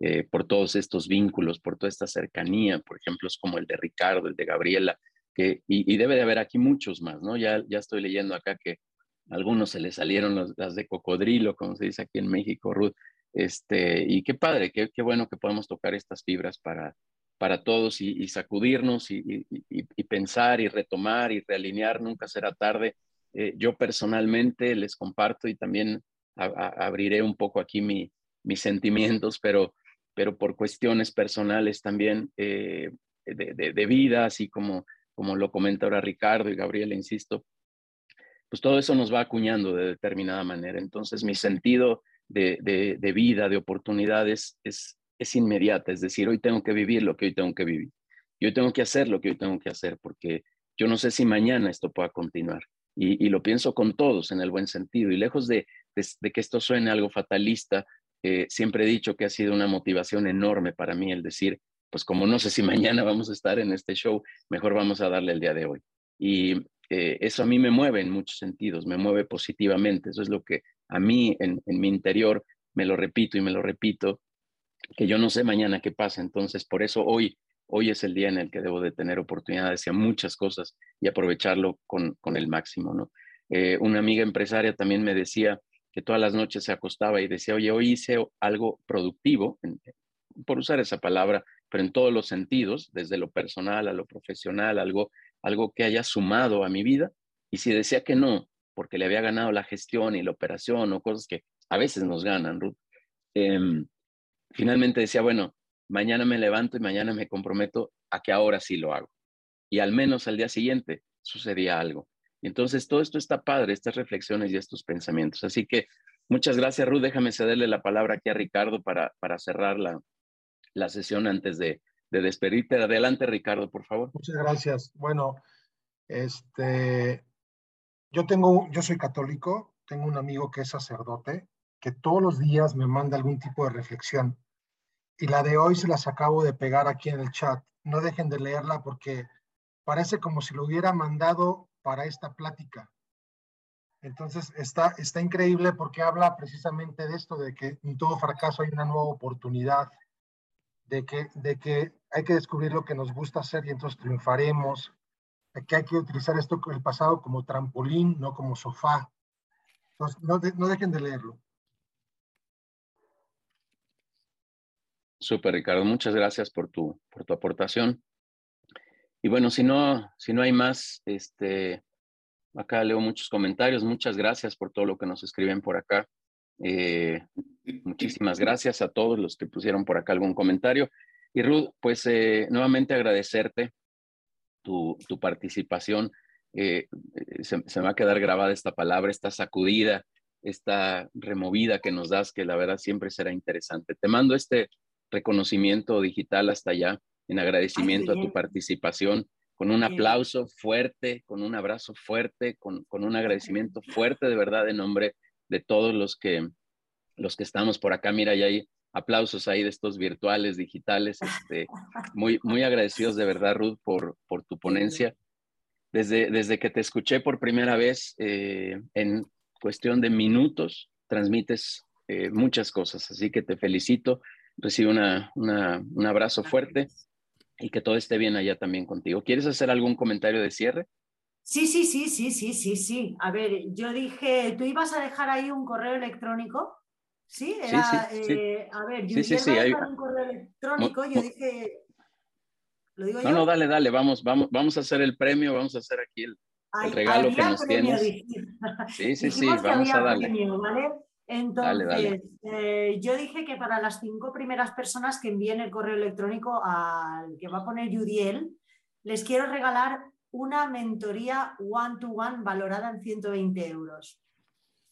Eh, por todos estos vínculos, por toda esta cercanía, por ejemplos como el de Ricardo, el de Gabriela, que, y, debe de haber aquí muchos más, ¿no? Ya, ya estoy leyendo acá que algunos se les salieron las de cocodrilo, como se dice aquí en México, Ruth. Este, y qué padre, qué, qué bueno que podamos tocar estas fibras para, para todos y, sacudirnos y, y, pensar y retomar y realinear, nunca será tarde. Eh, yo personalmente les comparto y también abriré un poco aquí mi, mis sentimientos, pero, pero por cuestiones personales también eh, de, de, vida, así como, como lo comenta ahora Ricardo y Gabriela, insisto, pues todo eso nos va acuñando de determinada manera. Entonces mi sentido de, de, vida, de oportunidades es, es inmediata, es decir, hoy tengo que vivir lo que hoy tengo que vivir. Y hoy tengo que hacer lo que hoy tengo que hacer, porque yo no sé si mañana esto pueda continuar. Y, lo pienso con todos en el buen sentido. Y lejos de, de, que esto suene algo fatalista, eh, siempre he dicho que ha sido una motivación enorme para mí el decir, pues como no sé si mañana vamos a estar en este show, mejor vamos a darle el día de hoy. Y eh, eso a mí me mueve en muchos sentidos, me mueve positivamente. Eso es lo que a mí en, mi interior me lo repito y me lo repito, que yo no sé mañana qué pasa. Entonces, por eso hoy, hoy es el día en el que debo de tener oportunidades y muchas cosas y aprovecharlo con, con el máximo, ¿no? Eh, una amiga empresaria también me decía que todas las noches se acostaba y decía, oye, hoy hice algo productivo, por usar esa palabra, pero en todos los sentidos, desde lo personal a lo profesional, algo algo que haya sumado a mi vida. Y si decía que no, porque le había ganado la gestión y la operación o cosas que a veces nos ganan, Ruth, em, finalmente decía, bueno, mañana me levanto y mañana me comprometo a que ahora sí lo hago. Y al menos al día siguiente sucedía algo. Entonces todo esto está padre, estas reflexiones y estos pensamientos. Así que muchas gracias, Ruth. Déjame cederle la palabra aquí a Ricardo para, para cerrar la, la sesión antes de, de despedirte. Adelante, Ricardo, por favor. Muchas gracias. Bueno, este, yo tengo, yo soy católico, tengo un amigo que es sacerdote, que todos los días me manda algún tipo de reflexión. Y la de hoy se las acabo de pegar aquí en el chat. No dejen de leerla porque parece como si lo hubiera mandado para esta plática. Entonces está, está increíble porque habla precisamente de esto, de que en todo fracaso hay una nueva oportunidad de que, de que hay que descubrir lo que nos gusta hacer y entonces triunfaremos, de que hay que utilizar esto el pasado como trampolín, no como sofá. Entonces, no, no dejen de leerlo. Súper, Ricardo. Muchas gracias por tu, por tu aportación. Y bueno, si no, si no hay más, este, acá leo muchos comentarios. Muchas gracias por todo lo que nos escriben por acá. Eh, muchísimas gracias a todos los que pusieron por acá algún comentario. Y Ruth, pues eh, nuevamente agradecerte tu, tu participación. Eh, se, se, me va a quedar grabada esta palabra, esta sacudida, esta removida que nos das, que la verdad siempre será interesante. Te mando este reconocimiento digital hasta allá, en agradecimiento a tu participación, con un aplauso fuerte, con un abrazo fuerte, con, con un agradecimiento fuerte de verdad en nombre de todos los que, los que estamos por acá. Mira, ya hay aplausos ahí de estos virtuales, digitales. Este, muy, muy agradecidos de verdad, Ruth, por, por tu ponencia. Desde, desde que te escuché por primera vez, eh, en cuestión de minutos, transmites eh, muchas cosas, así que te felicito, recibe una, un abrazo fuerte y que todo esté bien allá también contigo. ¿Quieres hacer algún comentario de cierre? Sí, sí, sí, sí, sí, sí, sí. A ver, yo dije, tú ibas a dejar ahí un correo electrónico. Sí, era, eh, a ver, yo sí, sí, hay... un correo electrónico, yo dije, ¿lo digo no, yo? No, dale, dale, vamos, vamos, vamos a hacer el premio, vamos a hacer aquí el, regalo que nos tienes. Sí, sí, sí, vamos a darle. ¿vale? Entonces, eh, yo dije que para las cinco primeras personas que envíen el correo electrónico al que va a poner Yudiel, les quiero regalar una mentoría one-to-one valorada en 120 euros.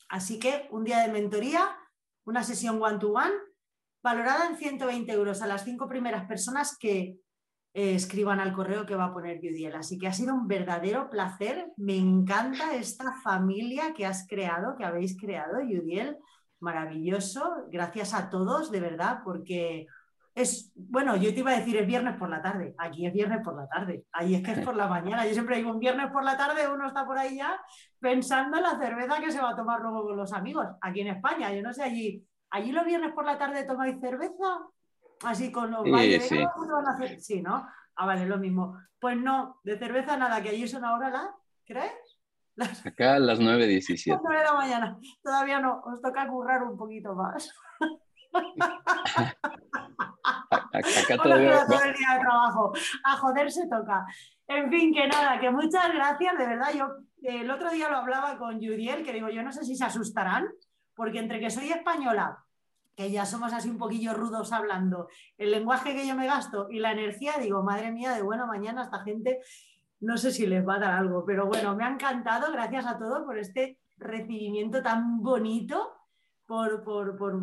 Así que un día de mentoría, una sesión one-to-one valorada en 120 euros a las cinco primeras personas que eh, escriban al correo que va a poner Yudiel. Así que ha sido un verdadero placer. Me encanta esta familia que has creado, que habéis creado, Yudiel. Maravilloso. Gracias a todos, de verdad, porque es, bueno, yo te iba a decir es viernes por la tarde, aquí es viernes por la tarde, ahí es que es por la mañana, yo siempre digo un viernes por la tarde, uno está por ahí ya pensando en la cerveza que se va a tomar luego con los amigos, aquí en España, yo no sé, allí, allí los viernes por la tarde tomáis cerveza, así con los sí, sí. van a hacer? Sí, ¿no? Ah, vale, lo mismo. Pues no, de cerveza nada, que allí son ahora las, ¿crees? Acá a las 9.17. Las 9 de la mañana, todavía no, os toca currar un poquito más. Acá todavía... todo el día de trabajo. A joder se toca. En fin, que nada, que muchas gracias, de verdad. Yo el otro día lo hablaba con Judiel, que digo, yo no sé si se asustarán, porque entre que soy española, que ya somos así un poquillo rudos hablando, el lenguaje que yo me gasto y la energía, digo, madre mía, de bueno, mañana esta gente no sé si les va a dar algo, pero bueno, me ha encantado, gracias a todos por este recibimiento tan bonito por,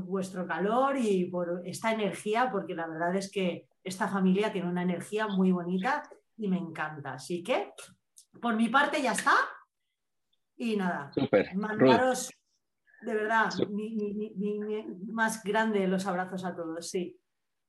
vuestro calor y por esta energía, porque la verdad es que esta familia tiene una energía muy bonita y me encanta. Así que, por mi parte, ya está. Y nada, mandaros de verdad más grande los abrazos a todos, sí.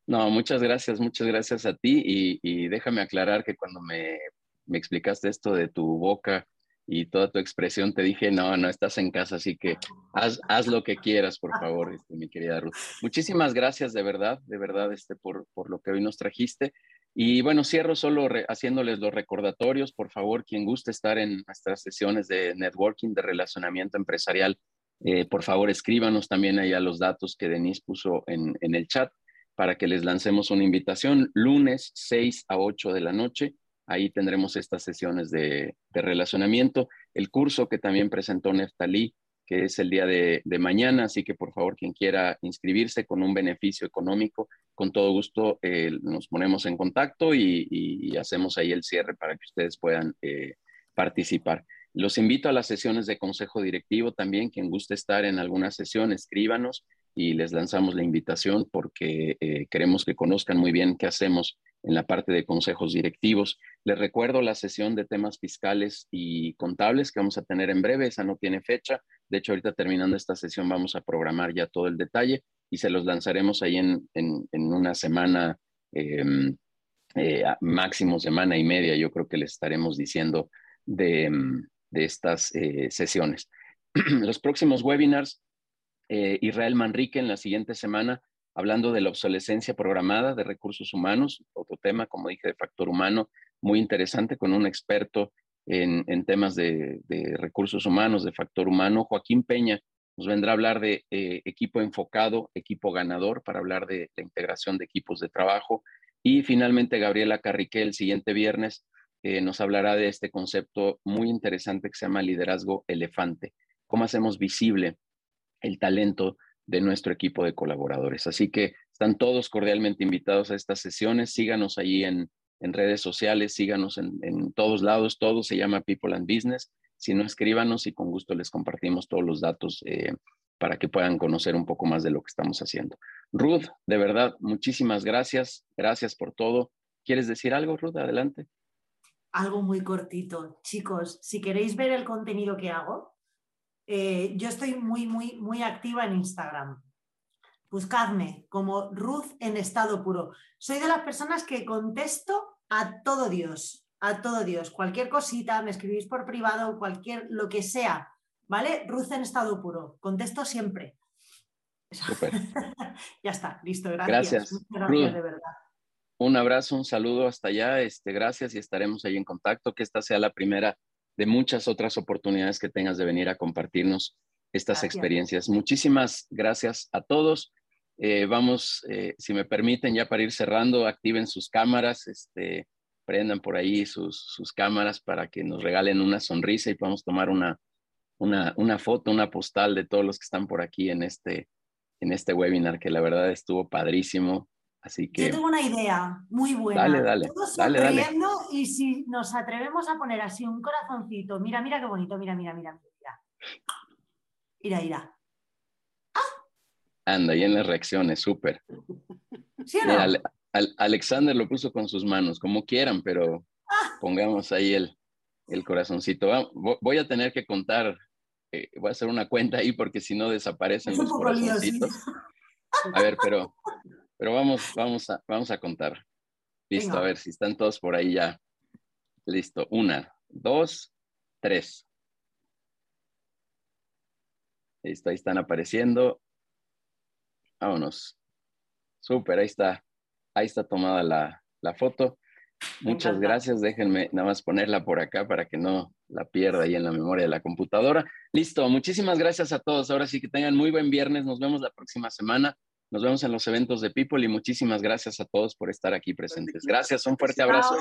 No, muchas gracias, muchas gracias a ti y, déjame aclarar que cuando me, me explicaste esto de tu boca y toda tu expresión, te dije, no, no estás en casa, así que haz, haz lo que quieras, por favor, este, mi querida Ruth. Muchísimas gracias, de verdad, de verdad, este, por, por lo que hoy nos trajiste. Y bueno, cierro solo haciéndoles los recordatorios, por favor, quien guste estar en nuestras sesiones de networking, de relacionamiento empresarial, eh, por favor, escríbanos también ahí a los datos que Denise puso en, en el chat para que les lancemos una invitación lunes 6 a 8 de la noche Ahí tendremos estas sesiones de, relacionamiento. El curso que también presentó Neftalí, que es el día de, mañana, así que por favor, quien quiera inscribirse con un beneficio económico, con todo gusto eh, nos ponemos en contacto y, hacemos ahí el cierre para que ustedes puedan eh, participar. Los invito a las sesiones de consejo directivo también. Quien guste estar en alguna sesión, escríbanos y les lanzamos la invitación porque eh, queremos que conozcan muy bien qué hacemos en la parte de consejos directivos. Les recuerdo la sesión de temas fiscales y contables que vamos a tener en breve. Esa no tiene fecha. De hecho, ahorita terminando esta sesión vamos a programar ya todo el detalle y se los lanzaremos ahí en, una semana, em, eh, máximo semana y media. Yo creo que les estaremos diciendo de, em, de estas eh, sesiones. Los próximos webinars, eh, Israel Manrique en la siguiente semana, hablando de la obsolescencia programada de recursos humanos, otro tema, como dije, de factor humano, muy interesante con un experto en, temas de, recursos humanos, de factor humano, Joaquín Peña. Nos vendrá a hablar de eh, equipo enfocado, equipo ganador, para hablar de la integración de equipos de trabajo. Y finalmente, Gabriela Carrique el siguiente viernes nos hablará de este concepto muy interesante que se llama liderazgo elefante. Cómo hacemos visible el talento de nuestro equipo de colaboradores. Así que están todos cordialmente invitados a estas sesiones. Síganos ahí en, redes sociales, síganos en, todos lados. Todo se llama People and Business. Si no, escríbanos y con gusto les compartimos todos los datos eh, para que puedan conocer un poco más de lo que estamos haciendo. Ruth, de verdad, muchísimas gracias. Gracias por todo. ¿Quieres decir algo, Ruth? Adelante algo muy cortito. Chicos, si queréis ver el contenido que hago, eh, yo estoy muy, muy, muy activa en Instagram. Buscadme como Ruth en estado puro. Soy de las personas que contesto a todo Dios, a todo Dios. Cualquier cosita, me escribís por privado, cualquier, lo que sea. ¿vale? Ruth en estado puro. Contesto siempre. ya está, listo, gracias. Gracias. gracias de verdad. Un abrazo, un saludo hasta allá. Este, gracias y estaremos ahí en contacto. Que esta sea la primera de muchas otras oportunidades que tengas de venir a compartirnos estas experiencias. Muchísimas gracias a todos. Eh, vamos, eh, si me permiten, ya para ir cerrando, activen sus cámaras, este, prendan por ahí sus, sus cámaras para que nos regalen una sonrisa y podamos tomar una, una, una, foto, una postal de todos los que están por aquí en este, en este webinar, que la verdad estuvo padrísimo. Así que... Yo tengo una idea muy buena. Dale, dale. Todos dale, dale. Y si nos atrevemos a poner así un corazoncito, mira, mira qué bonito, mira, mira, mira, mira. Mira, mira. Anda, y en las reacciones, súper. ¿Sí o no? Alexander lo puso con sus manos, como quieran, pero ah. pongamos ahí el, el corazoncito. Voy a tener que contar, eh, voy a hacer una cuenta ahí porque si no desaparecen los corazoncitos. A ver, pero, pero vamos, vamos, a, vamos a contar. Listo, a ver si están todos por ahí ya. Listo, una, dos, tres. Listo, ahí están apareciendo. Vámonos. Súper, ahí está. Ahí está tomada la, la foto. Muchas gracias. Déjenme nada más ponerla por acá para que no la pierda ahí en la memoria de la computadora. Listo. Muchísimas gracias a todos. Ahora sí que tengan muy buen viernes. Nos vemos la próxima semana. Nos vemos en los eventos de People y muchísimas gracias a todos por estar aquí presentes. Gracias. Un fuerte abrazo.